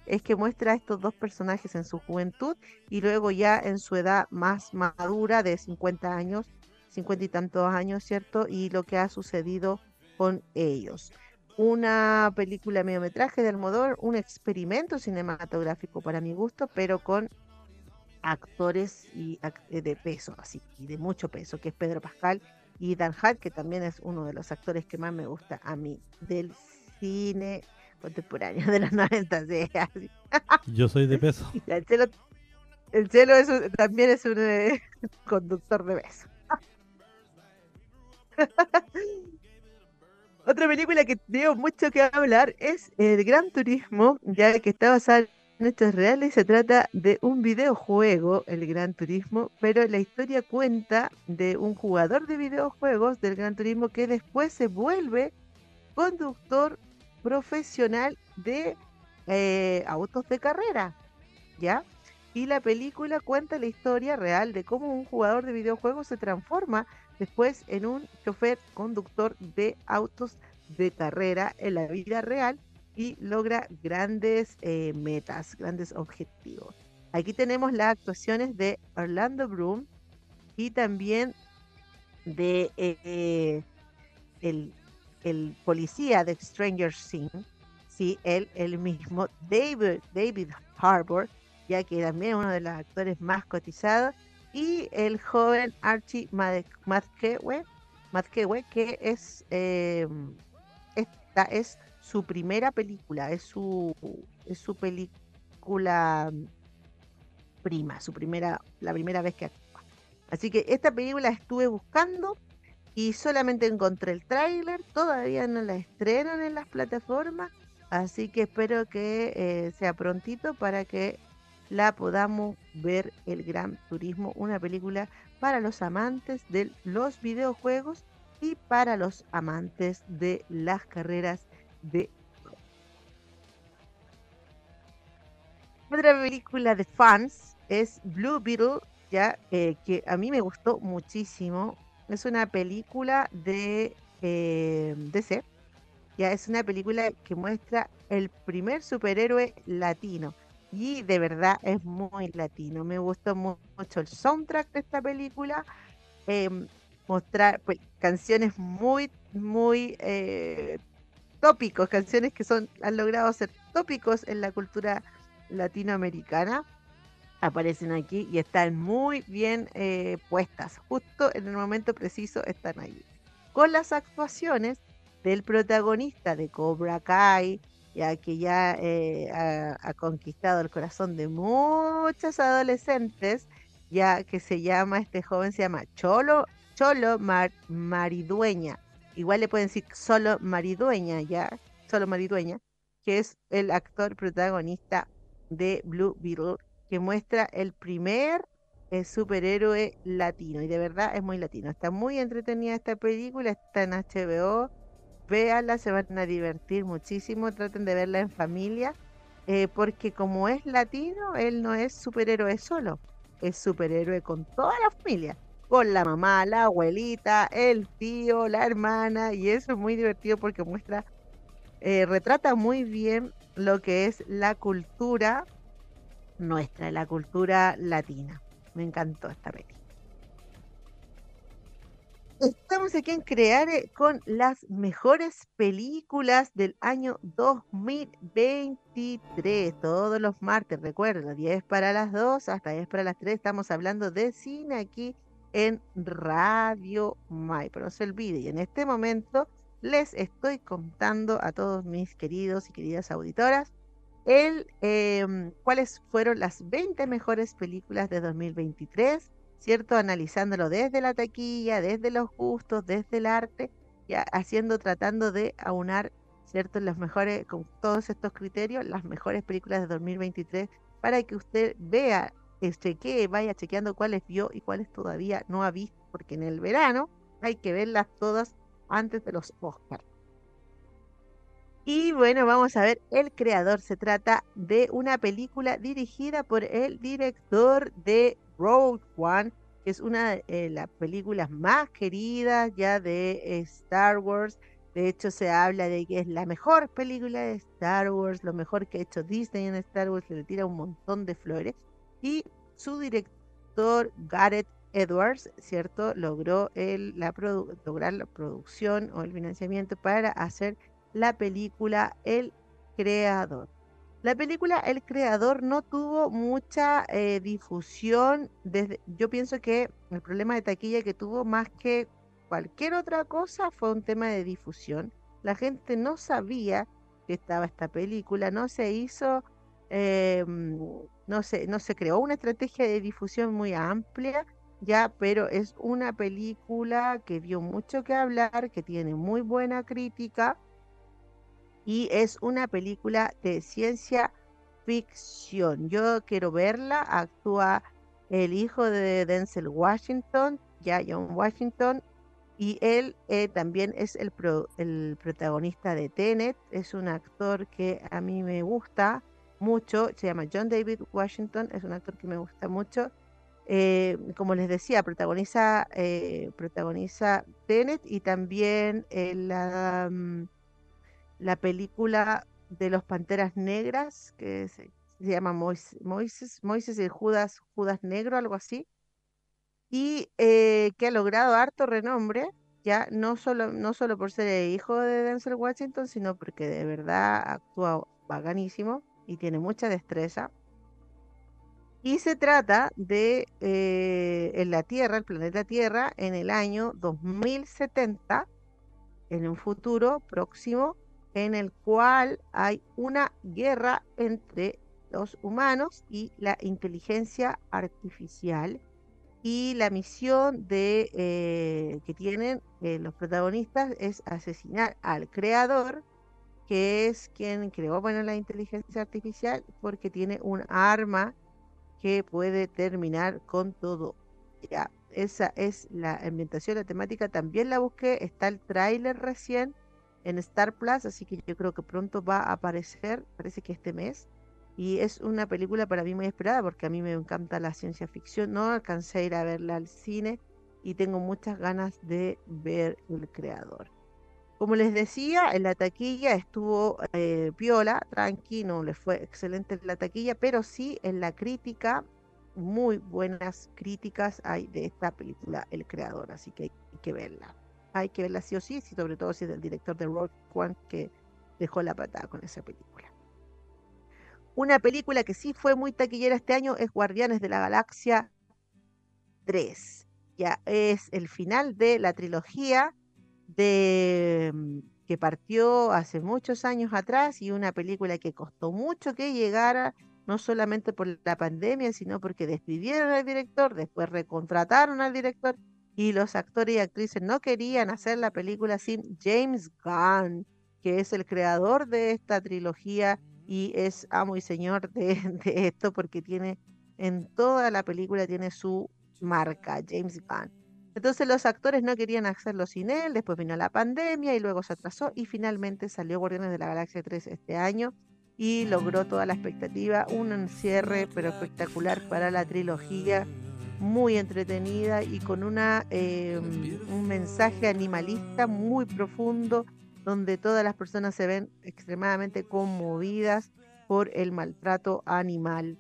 es que muestra a estos dos personajes en su juventud y luego ya en su edad más madura de 50 años, 50 y tantos años, ¿cierto? Y lo que ha sucedido con ellos. Una película mediometraje de Almodóvar, un experimento cinematográfico para mi gusto, pero con actores y eh, de peso, así, y de mucho peso, que es Pedro Pascal y Dan Hart, que también es uno de los actores que más me gusta a mí del cine contemporáneo de los [laughs] 90. Yo soy de peso. [laughs] El cielo, el cielo es también es un eh, [laughs] conductor de beso. [laughs] Otra película que tengo mucho que hablar es El Gran Turismo, ya que está basada en hechos reales. Se trata de un videojuego, El Gran Turismo, pero la historia cuenta de un jugador de videojuegos del Gran Turismo que después se vuelve conductor profesional de eh, autos de carrera, ¿ya? Y la película cuenta la historia real de cómo un jugador de videojuegos se transforma después en un chofer conductor de autos de carrera en la vida real y logra grandes eh, metas, grandes objetivos. Aquí tenemos las actuaciones de Orlando Bloom y también de eh, el el policía de Stranger Things, sí, él, el mismo, David, David Harbour, ya que también es uno de los actores más cotizados, y el joven Archie Madkewe, que es, em, esta es su primera película, es su, es su película prima, su primera, la primera vez que actúa. Así que esta película estuve buscando y solamente encontré el tráiler, todavía no la estrenan en las plataformas, así que espero que eh, sea prontito para que la podamos ver el Gran Turismo, una película para los amantes de los videojuegos y para los amantes de las carreras de otra película de fans es Blue Beetle, ya eh, que a mí me gustó muchísimo es una película de eh, DC. Ya es una película que muestra el primer superhéroe latino. Y de verdad es muy latino. Me gustó mucho el soundtrack de esta película. Em, mostrar pues, canciones muy, muy eh, tópicos, canciones que son, han logrado ser tópicos en la cultura latinoamericana aparecen aquí y están muy bien eh, puestas, justo en el momento preciso están ahí. Con las actuaciones del protagonista de Cobra Kai, ya que ya eh, ha, conquistado el corazón de muchos adolescentes, ya que se llama, este joven se llama Cholo, Cholo Maridueña. Igual le pueden decir solo Maridueña, ya, solo Maridueña, que es el actor protagonista de Blue Beetle que muestra el primer eh, superhéroe latino. Y de verdad es muy latino. Está muy entretenida esta película, está en HBO. Véanla, se van a divertir muchísimo. Traten de verla en familia. Eh, porque como es latino, él no es superhéroe solo. Es superhéroe con toda la familia. Con la mamá, la abuelita, el tío, la hermana. Y eso es muy divertido porque muestra, eh, retrata muy bien lo que es la cultura nuestra, la cultura latina. Me encantó esta película. Estamos aquí en Creare con las mejores películas del año 2023. Todos los martes, recuerda, 10 para las 2 hasta 10 para las 3. Estamos hablando de cine aquí en Radio May. Pero no se olvide, y en este momento les estoy contando a todos mis queridos y queridas auditoras el, em, cuáles fueron las 20 mejores películas de 2023, ¿cierto? Analizándolo desde la taquilla, desde los gustos, desde el arte, y haciendo, tratando de aunar, ¿cierto? Los mejores, con todos estos criterios, las mejores películas de 2023 para que usted vea, chequee, vaya chequeando cuáles vio y cuáles todavía no ha visto, porque en el verano hay que verlas todas antes de los Oscars. Y bueno, vamos a ver, el creador se trata de una película dirigida por el director de Road One, que es una de las películas más queridas ya de Star Wars. De hecho, se habla de que es la mejor película de Star Wars, lo mejor que ha hecho Disney en Star Wars, le tira un montón de flores. Y su director, Gareth Edwards, ¿cierto? Logró el, la lograr la producción o el financiamiento para hacer la película El Creador. La película El Creador no tuvo mucha eh, difusión. Yo pienso que el problema de taquilla que tuvo más que cualquier otra cosa fue un tema de difusión. La gente no sabía que estaba esta película, no se hizo, em, no, se, no se creó una estrategia de difusión muy amplia, ya, pero es una película que dio mucho que hablar, que tiene muy buena crítica y es una película de ciencia ficción. Yo quiero verla, actúa el hijo de Denzel Washington, ya John Washington, y él eh, también es el, el protagonista de Tenet, es un actor que a mí me gusta mucho, se llama John David Washington, es un actor que me gusta mucho. Eh, como les decía, protagoniza, eh, protagoniza Tenet y también la, mm, la película de los Panteras Negras, que se, llama Moisés, Moisés y Judas, Judas Negro, algo así, y eh, que ha logrado harto renombre, ya no solo, no solo por ser el hijo de Denzel Washington, sino porque de verdad actúa baganísimo y tiene mucha destreza. Y se trata de eh, en la Tierra, el planeta Tierra, en el año 2070, en un futuro próximo, en el cual hay una guerra entre los humanos y la inteligencia artificial. Y la misión de, eh, que tienen eh, los protagonistas es asesinar al creador, que es quien creó bueno, la inteligencia artificial, porque tiene un arma que puede terminar con todo. Ya, esa es la ambientación, la temática. También la busqué, está el tráiler recién en Star Plus, así que yo creo que pronto va a aparecer, parece que este mes. Y es una película para mí muy esperada porque a mí me encanta la ciencia ficción. No alcancé a ir a verla al cine y tengo muchas ganas de ver el creador. Como les decía, en la taquilla estuvo eh, piola, tranqui, no le fue excelente en la taquilla, pero sí en la crítica, muy buenas críticas hay de esta película, El Creador, así que hay que verla hay que verla sí o sí, sobre todo si es del director de Rock One que dejó la patada con esa película. Una película que sí fue muy taquillera este año es Guardianes de la Galaxia 3. Ya es el final de la trilogía de mm, que partió hace muchos años atrás y una película que costó mucho que llegara, no solamente por la pandemia, sino porque despidieron al director, después recontrataron al director y los actores y actrices no querían hacer la película sin James Gunn, que es el creador de esta trilogía y es amo y señor [laughs] de, esto porque tiene en toda la película tiene su marca, James Gunn. Entonces los actores no querían hacerlo sin él, después vino la pandemia y luego se atrasó y finalmente salió Guardianes de la Galaxia 3 este año y logró toda la expectativa, un cierre pero espectacular para la trilogía muy entretenida y con una, em, un mensaje animalista muy profundo, donde todas las personas se ven extremadamente conmovidas por el maltrato animal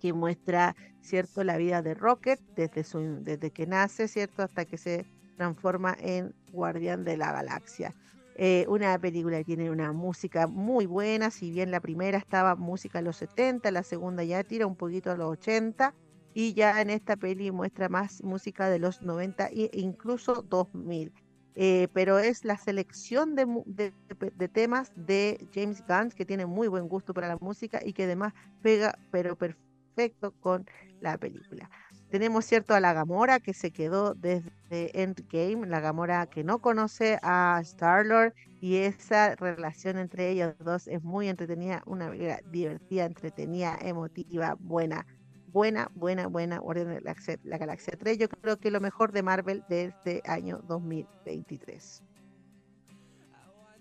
que muestra, ¿cierto?, la vida de Rocket desde, su, desde que nace, ¿cierto?, hasta que se transforma en guardián de la galaxia. Eh, una película que tiene una música muy buena, si bien la primera estaba música a los 70, la segunda ya tira un poquito a los 80, y ya en esta peli muestra más música de los 90 e incluso 2000. Eh, pero es la selección de, de, temas de James Gunn, que tiene muy buen gusto para la música y que además pega, pero perfecto con la película. Tenemos cierto a la Gamora que se quedó desde Endgame, la Gamora que no conoce a Star-Lord y esa relación entre ellos dos es muy entretenida, una divertida, entretenida, emotiva, buena buena, buena, buena Guardián de la, Galaxia 3. Yo creo que lo mejor de Marvel de este año 2023.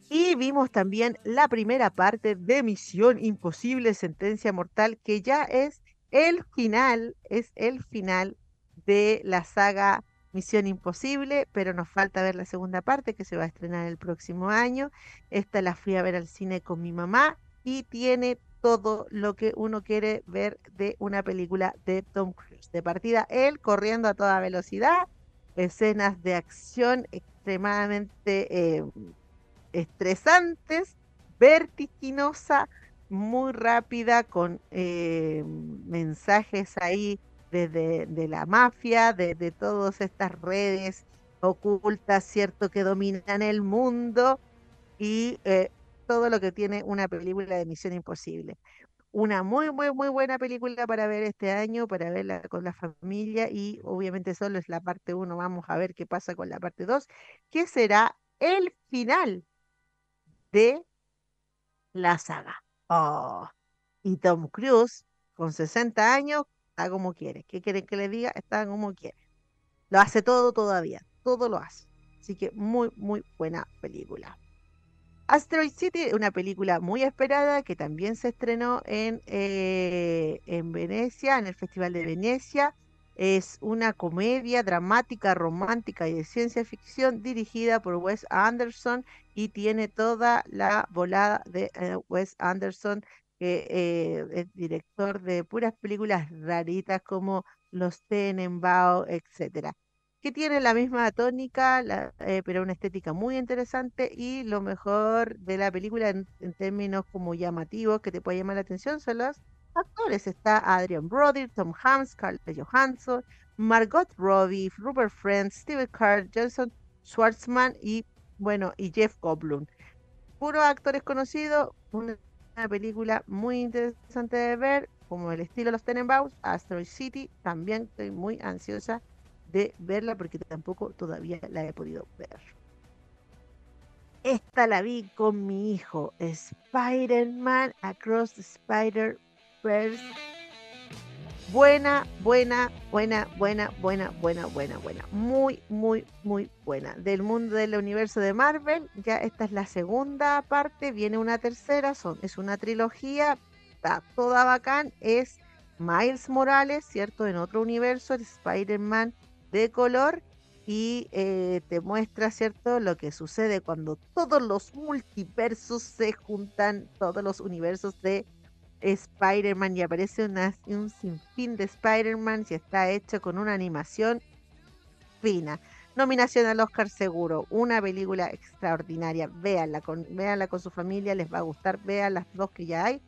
Y vimos también la primera parte de Misión Imposible, Sentencia Mortal, que ya es el final, es el final de la saga Misión Imposible, pero nos falta ver la segunda parte que se va a estrenar el próximo año. Esta la fui a ver al cine con mi mamá y tiene todo lo que uno quiere ver de una película de Tom Cruise. De partida, él corriendo a toda velocidad, escenas de acción extremadamente eh, estresantes, vertiginosa, muy rápida, con eh, mensajes ahí de, de, la mafia, de, de todas estas redes ocultas, ¿cierto?, que dominan el mundo y eh, todo lo que tiene una película de Misión Imposible. Una muy, muy, muy buena película para ver este año, para verla con la familia y obviamente solo es la parte 1, vamos a ver qué pasa con la parte 2, que será el final de la saga. Oh, y Tom Cruise, con 60 años, está como quiere. ¿Qué quieren que le diga? Está como quiere. Lo hace todo todavía, todo lo hace. Así que muy, muy buena película. Asteroid City, una película muy esperada que también se estrenó en, eh, en Venecia, en el Festival de Venecia. Es una comedia dramática, romántica y de ciencia ficción dirigida por Wes Anderson y tiene toda la volada de eh, Wes Anderson, que eh, es director de puras películas raritas como Los Tenenbaum, etcétera que tiene la misma tónica, eh, pero una estética muy interesante y lo mejor de la película en, términos como llamativos que te puede llamar la atención son los actores. Está Adrian Brody, Tom Hanks, Scarlett Johansson, Margot Robbie, Rupert Friends, Steve Carr, Jason Schwartzman y bueno, y Jeff Goldblum. Puros actores conocidos, una, película muy interesante de ver, como el estilo de los Tenenbaums, Asteroid City, también estoy muy ansiosa de verla porque tampoco todavía la he podido ver. Esta la vi con mi hijo, Spider-Man Across the Spider-Verse. Buena, buena, buena, buena, buena, buena, buena, buena. Muy, muy, muy buena. Del mundo del universo de Marvel, ya esta es la segunda parte, viene una tercera, son, es una trilogía, está toda bacán, es Miles Morales, ¿cierto? En otro universo, Spider-Man de color y eh, te muestra, ¿cierto?, lo que sucede cuando todos los multiversos se juntan, todos los universos de Spider-Man y aparece un sinfín de Spider-Man y está hecho con una animación fina. Nominación al Oscar seguro, una película extraordinaria, véanla con, con su familia, les va a gustar, vean las dos que ya hay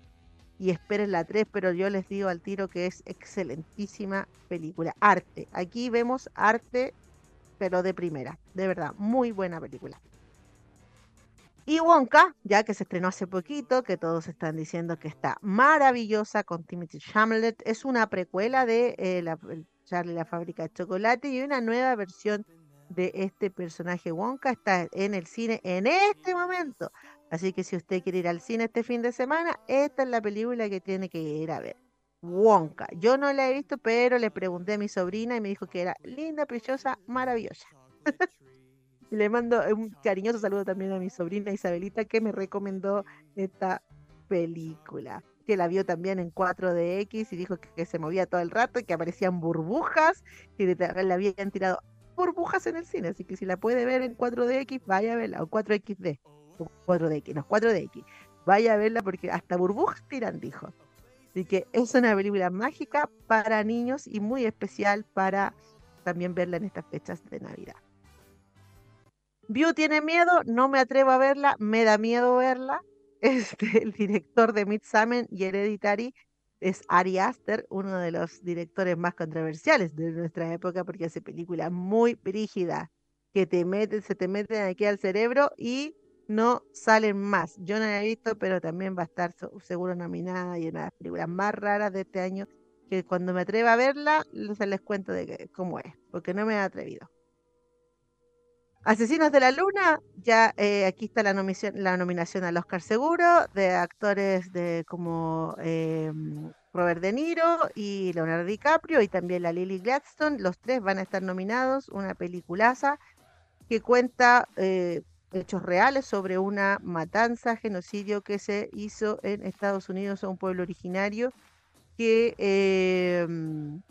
y esperen la 3, pero yo les digo al tiro que es excelentísima película. Arte, aquí vemos arte, pero de primera, de verdad, muy buena película. Y Wonka, ya que se estrenó hace poquito, que todos están diciendo que está maravillosa con Timothy Chamlet, es una precuela de eh, la, Charlie la fábrica de chocolate y una nueva versión de este personaje Wonka está en el cine en este momento. Así que si usted quiere ir al cine este fin de semana, esta es la película que tiene que ir a ver. Wonka. Yo no la he visto, pero le pregunté a mi sobrina y me dijo que era linda, preciosa, maravillosa. [laughs] le mando un cariñoso saludo también a mi sobrina Isabelita que me recomendó esta película. Que la vio también en 4DX y dijo que, se movía todo el rato y que aparecían burbujas y le habían tirado burbujas en el cine. Así que si la puede ver en 4DX, vaya a verla, o 4XD. 4DX, no, 4DX. Vaya a verla porque hasta burbujas tiran, dijo. Así que es una película mágica para niños y muy especial para también verla en estas fechas de Navidad. View tiene miedo, no me atrevo a verla, me da miedo verla. [laughs] Este, el director de Midsummer y Hereditary es Ari Aster, uno de los directores más controversiales de nuestra época porque hace películas muy brígidas que te meten, se te meten aquí al cerebro y no salen más. Yo no la he visto, pero también va a estar seguro nominada y una de las películas más raras de este año, que cuando me atreva a verla, se les cuento de cómo es, porque no me he atrevido. Asesinos de la Luna, ya eh, aquí está la nominación, la nominación al Oscar seguro de actores de como eh, Robert De Niro y Leonardo DiCaprio y también la Lily Gladstone. Los tres van a estar nominados, una peliculaza que cuenta eh, hechos reales sobre una matanza, genocidio que se hizo en Estados Unidos a un pueblo originario que eh,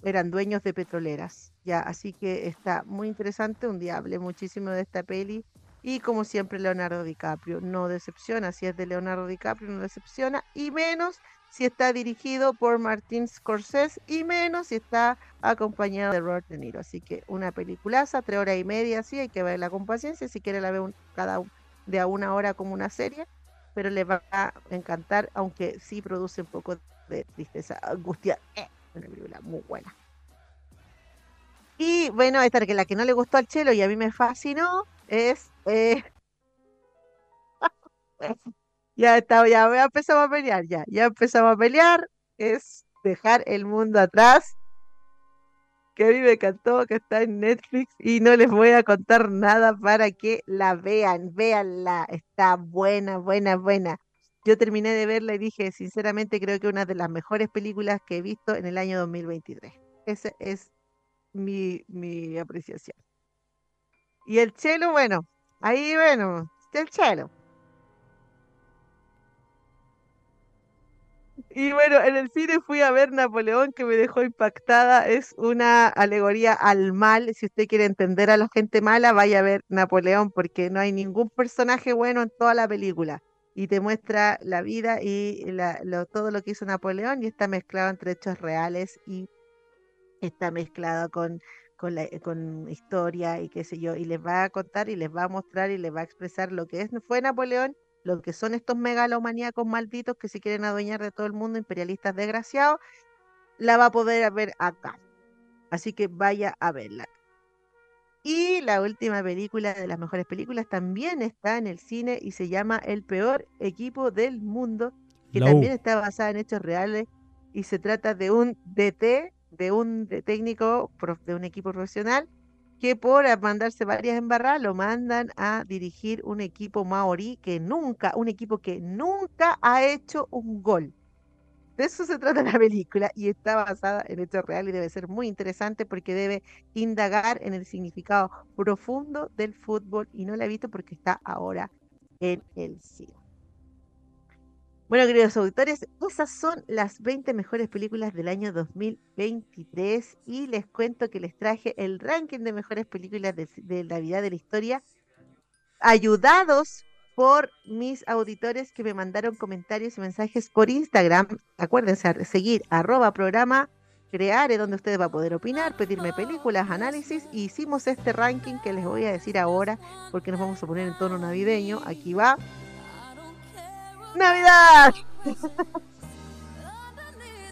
eran dueños de petroleras. Ya, así que está muy interesante. Un día muchísimo de esta peli. Y como siempre, Leonardo DiCaprio no decepciona. Si es de Leonardo DiCaprio, no decepciona. Y menos si está dirigido por Martin Scorsese. Y menos si está acompañado de Robert De Niro. Así que una peliculaza, tres horas y media, sí, hay que verla con paciencia. Si quiere la ve un, cada de a una hora como una serie. Pero les va a encantar, aunque sí produce un poco de tristeza, angustia. Eh, una película muy buena. Y bueno, esta que la que no le gustó al Chelo y a mí me fascinó es. Eh, [laughs] ya está, ya, empezamos a pelear, ya, ya empezamos a pelear. Es dejar el mundo atrás. Que a mí me encantó, que está en Netflix y no les voy a contar nada para que la vean. Véanla, está buena, buena, buena. Yo terminé de verla y dije, sinceramente, creo que una de las mejores películas que he visto en el año 2023. Esa es mi, mi apreciación. Y el chelo, bueno, ahí, bueno, el chelo. Y bueno, en el cine fui a ver Napoleón, que me dejó impactada. Es una alegoría al mal. Si usted quiere entender a la gente mala, vaya a ver Napoleón, porque no hay ningún personaje bueno en toda la película y te muestra la vida y todo lo que hizo Napoleón y está mezclado entre hechos reales y está mezclado con, la, con historia y qué sé yo, y les va a contar y les va a mostrar y les va a expresar lo que es, fue Napoleón, lo que son estos megalomaníacos malditos que se quieren adueñar de todo el mundo, imperialistas desgraciados, la va a poder ver acá. Así que vaya a verla. Y la última película de las mejores películas también está en el cine y se llama El peor equipo del mundo, que también está basada en hechos reales y se trata de un DT, de un técnico de un equipo profesional que por mandarse varias embarradas lo mandan a dirigir un equipo maorí que nunca, un equipo que nunca ha hecho un gol. De eso se trata [laughs] la película y está basada en hechos reales y debe ser muy interesante porque debe indagar en el significado profundo del fútbol y no la he visto porque está ahora en el cine. Bueno, queridos auditores, esas son las 20 mejores películas del año 2023 y les cuento que les traje el ranking de mejores películas de, de Navidad de la historia, ayudados por mis auditores que me mandaron comentarios y mensajes por Instagram. Acuérdense, seguir arroba programa creare donde ustedes van a poder opinar, pedirme películas, análisis. Y hicimos este ranking que les voy a decir ahora porque nos vamos a poner en tono navideño. Aquí va. Navidad.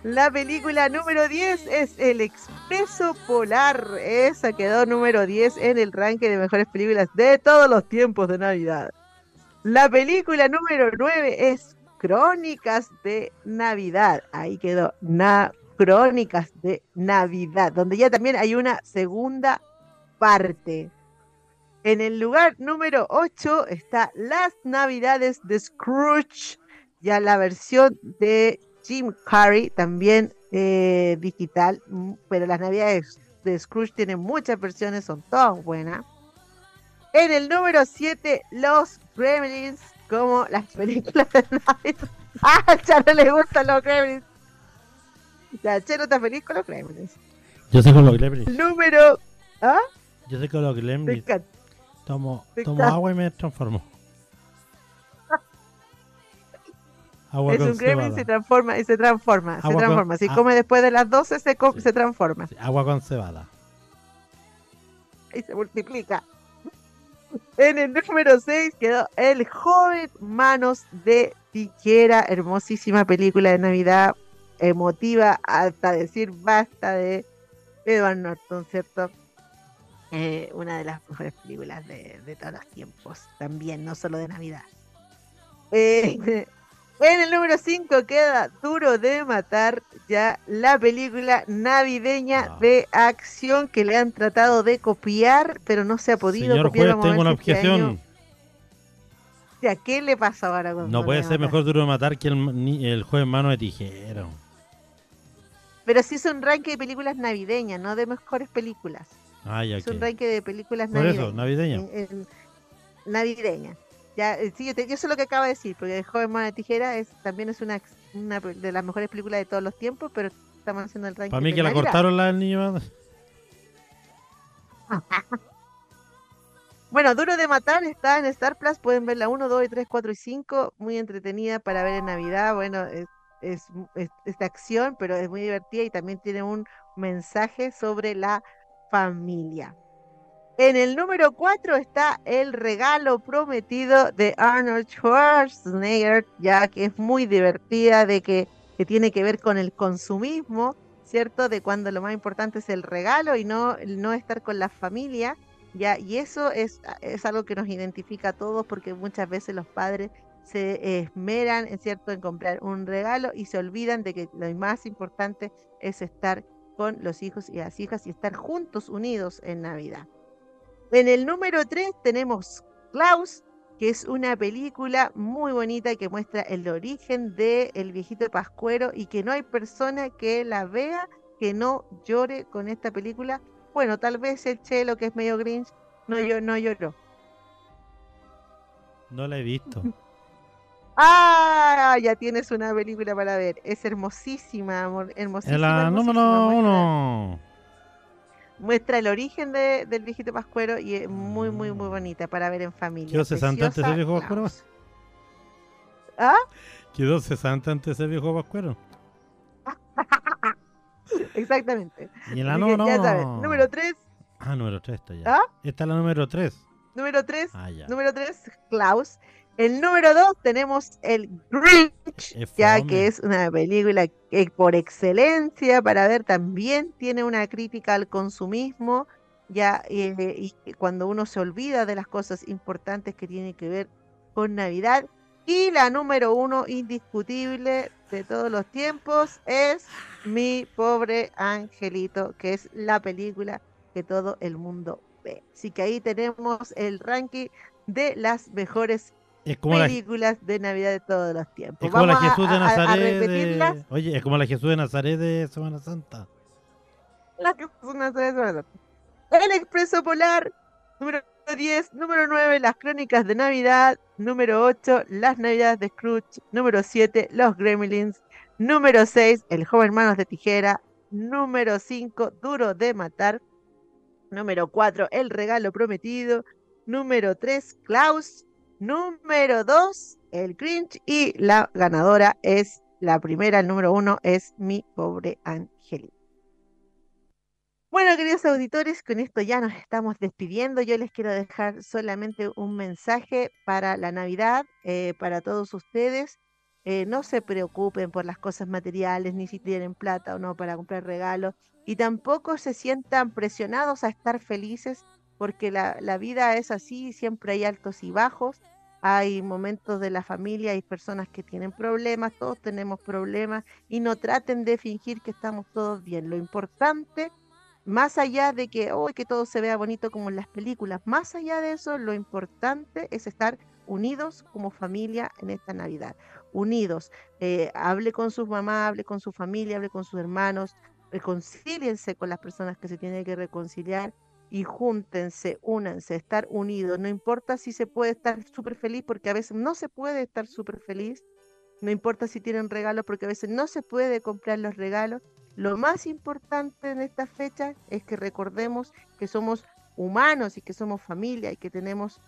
La película número 10 es El Expreso Polar. Esa quedó número 10 en el ranking de mejores películas de todos los tiempos de Navidad. La película número 9 es Crónicas de Navidad. Ahí quedó. Na Crónicas de Navidad, donde ya también hay una segunda parte. En el lugar número 8 está Las Navidades de Scrooge, ya la versión de Jim Carrey, también eh, digital, mm, pero las Navidades de Scrooge tienen muchas versiones, son todas buenas. En el número 7, Los Gremlins, como las películas de Navidad. [laughs] ¡Ah! Ya no le gustan los Gremlins. Ya, Che no está feliz con los Gremlins. Yo sé con los Gremlins. Número. ¿Ah? Yo sé con los Gremlins. Tomo encanta. agua y me transformo. [laughs] Agua es un Gremlin, se transforma y se transforma. se Agua con- transforma. Si ah. come después de las 12, se, se transforma. Agua con cebada. y se multiplica. En el número 6 quedó El joven Manos de Tijera, hermosísima película de Navidad, emotiva hasta decir basta de Edward Norton, ¿cierto? Eh, una de las mejores películas de, de todos los tiempos, también, no solo de Navidad. Eh, [laughs] en el número 5 queda Duro de Matar, ya la película navideña de acción que le han tratado de copiar, pero no se ha podido Señor copiar. juez, tengo una este objeción. Ya, ¿Qué le pasa ahora con No puede de ser mejor duro de matar que el, el juez en mano de tijera. Pero sí es un ranking de películas navideñas, no de mejores películas. Es un ranking de películas Por navideñas. eso, navideña. en- navideña. Ya, eh, sí, yo, te- yo sé lo que acabo de decir, porque el joven mano de tijera es, también es una de las mejores películas de todos los tiempos, pero estamos haciendo el ranking. Para mí que la Navidad. cortaron la niño. [laughs] Bueno, Duro de Matar está en Star Plus, pueden ver la 1, 2, 3, 4 y 5, muy entretenida para ver en Navidad, bueno, es, es, es- es de acción, pero es muy divertida y también tiene un mensaje sobre la familia. En el número 4 está El regalo prometido de Arnold Schwarzenegger, ya que es muy divertida, de que, que tiene que ver con el consumismo, ¿cierto? De cuando lo más importante es el regalo y no, no estar con la familia. Ya, y eso es, es algo que nos identifica a todos porque muchas veces los padres se esmeran, ¿es cierto?, en comprar un regalo y se olvidan de que lo más importante es estar con los hijos y las hijas y estar juntos, unidos en Navidad. En el número 3 tenemos Klaus, que es una película muy bonita que muestra el origen del viejito pascuero y que no hay persona que la vea que no llore con esta película. Bueno, tal vez el Chelo, que es medio Grinch, no, yo, no lloró. No la he visto. [laughs] ¡Ah! Ya tienes una película para ver. Es hermosísima, amor. Hermosísima. En la hermosísima. número Muestra- uno. Muestra el origen de- del viejito pascuero y es muy, muy, muy bonita para ver en familia. ¿Quedó cesante antes ese viejo pascuero? ¿Ah? Quedó cesante antes ese viejo pascuero. [laughs] Exactamente. Y en la número ya número 3, Ah, número 3 está ya. ¿Ah? Esta es la número 3. número 3, Ah, ya. número 3, Klaus. El número 2 tenemos el Grinch, ya que es una película que por excelencia para ver también tiene una crítica al consumismo, ya eh, y cuando uno se olvida de las cosas importantes que tienen que ver con Navidad. Y la número uno indiscutible de todos los tiempos es Mi pobre angelito, que es la película que todo el mundo ve. Así que ahí tenemos el ranking de las mejores Es como la, películas de Navidad de todos los tiempos. es como la Vamos a- Jesús de a- a Nazaret. de- Oye, es como la Jesús de Nazaret de Semana Santa. Las que son las tres horas. El Expreso Polar, número 10, número 9, Las Crónicas de Navidad, número 8, Las Navidades de Scrooge, número 7, Los Gremlins, número 6, El joven Manos de Tijera, número 5, Duro de Matar, número 4, El Regalo Prometido, número 3, Klaus, número 2, El Grinch y la ganadora es la primera, el número 1 es Mi Pobre Angelito. Bueno, queridos auditores, con esto ya nos estamos despidiendo. Yo les quiero dejar solamente un mensaje para la Navidad, eh, para todos ustedes. Eh, no se preocupen por las cosas materiales, ni si tienen plata o no para comprar regalos, y tampoco se sientan presionados a estar felices, porque la, la vida es así, siempre hay altos y bajos, hay momentos de la familia, hay personas que tienen problemas, todos tenemos problemas, y no traten de fingir que estamos todos bien. Lo importante más allá de que, hoy que todo se vea bonito como en las películas, más allá de eso, lo importante es estar unidos como familia en esta Navidad. Unidos. Eh, hable con sus mamás, hable con su familia, hable con sus hermanos, reconcíliense con las personas que se tienen que reconciliar y júntense, únanse, estar unidos. No importa si se puede estar súper feliz, porque a veces no se puede estar súper feliz. No importa si tienen regalos, porque a veces no se puede comprar los regalos. Lo más importante en esta fecha es que recordemos que somos humanos y que somos familia y que tenemos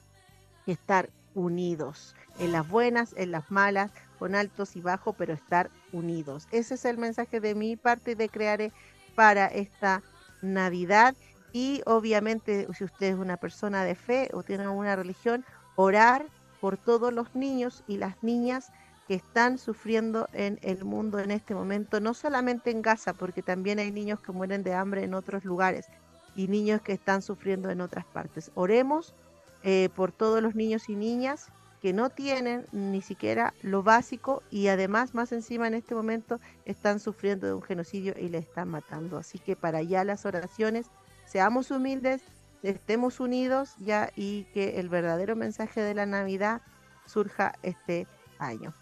que estar unidos en las buenas, en las malas, con altos y bajos, pero estar unidos. Ese es el mensaje de mi parte de Creare para esta Navidad y obviamente si usted es una persona de fe o tiene alguna religión, orar por todos los niños y las niñas que están sufriendo en el mundo en este momento, no solamente en Gaza, porque también hay niños que mueren de hambre en otros lugares y niños que están sufriendo en otras partes. Oremos eh, por todos los niños y niñas que no tienen ni siquiera lo básico y además más encima en este momento están sufriendo de un genocidio y le están matando. Así que para allá las oraciones, seamos humildes, estemos unidos ya y que el verdadero mensaje de la Navidad surja este año.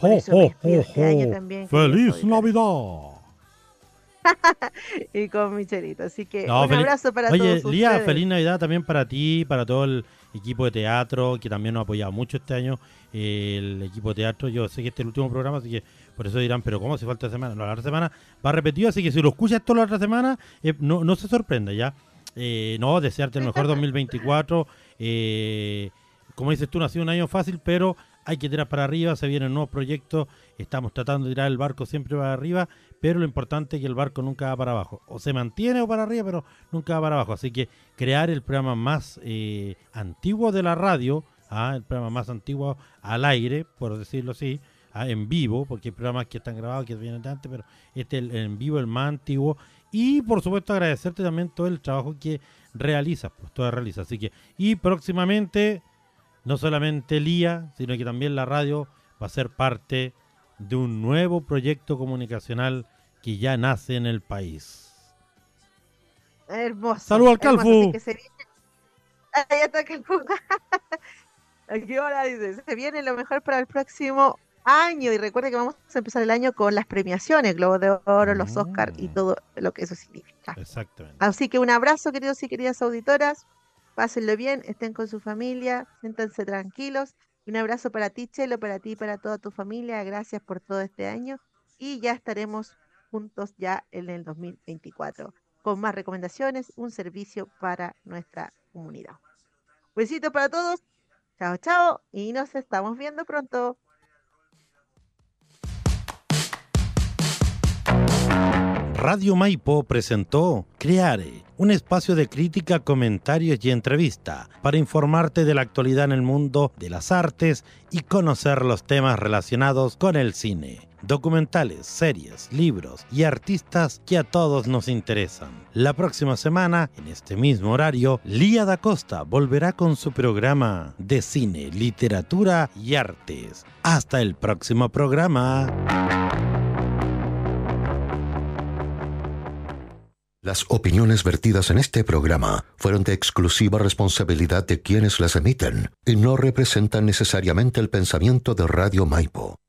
Por ¡Jo, eso me jo, despido jo, este jo! también, queridos ¡Feliz. Navidad! [laughs] y con Michelito. Así que No, un abrazo para Oye, todos Lía, ustedes. feliz Navidad también para ti, para todo el equipo de teatro, que también nos ha apoyado mucho este año, eh, el equipo de teatro. Yo sé que este es el último programa, así que por eso dirán, pero ¿cómo hace falta semana? No, la otra semana va repetido, así que si lo escuchas esto la otra semana, eh, no, no se sorprenda, ¿ya? Eh, no, desearte el mejor 2024. eh, como dices tú, no ha sido un año fácil, pero hay que tirar para arriba, se vienen nuevos proyectos, estamos tratando de tirar el barco siempre para arriba, pero lo importante es que el barco nunca va para abajo. O se mantiene o para arriba, pero nunca va para abajo. Así que crear el programa más eh, antiguo de la radio, ah, el programa más antiguo al aire, por decirlo así, ah, en vivo, porque hay programas que están grabados que vienen de antes, pero este el, en vivo el más antiguo. Y por supuesto agradecerte también todo el trabajo que realizas, pues todo realizas. Así que, y próximamente, no solamente Lía, sino que también la radio va a ser parte de un nuevo proyecto comunicacional que ya nace en el país. Hermoso. Salud al Calfu. [laughs] Ahí está Calfu. [laughs] ¿A qué hora dice? Se viene lo mejor para el próximo año. Y recuerde que vamos a empezar el año con las premiaciones, Globo de Oro, los Oscars y Mm. todo lo que eso significa. Exactamente. Así que un abrazo, queridos y queridas auditoras. Pásenlo bien, estén con su familia, siéntanse tranquilos. Un abrazo para ti, Chelo, para ti y para toda tu familia. Gracias por todo este año. Y ya estaremos juntos ya en el 2024 con más recomendaciones, un servicio para nuestra comunidad. Besitos para todos. Chao, chao. Y nos estamos viendo pronto. Radio Maipo presentó Creare, un espacio de crítica, comentarios y entrevista para informarte de la actualidad en el mundo de las artes y conocer los temas relacionados con el cine, documentales, series, libros y artistas que a todos nos interesan. La próxima semana, en este mismo horario, Lía da Costa volverá con su programa de cine, literatura y artes. Hasta el próximo programa. Las opiniones vertidas en este programa fueron de exclusiva responsabilidad de quienes las emiten y no representan necesariamente el pensamiento de Radio Maipo.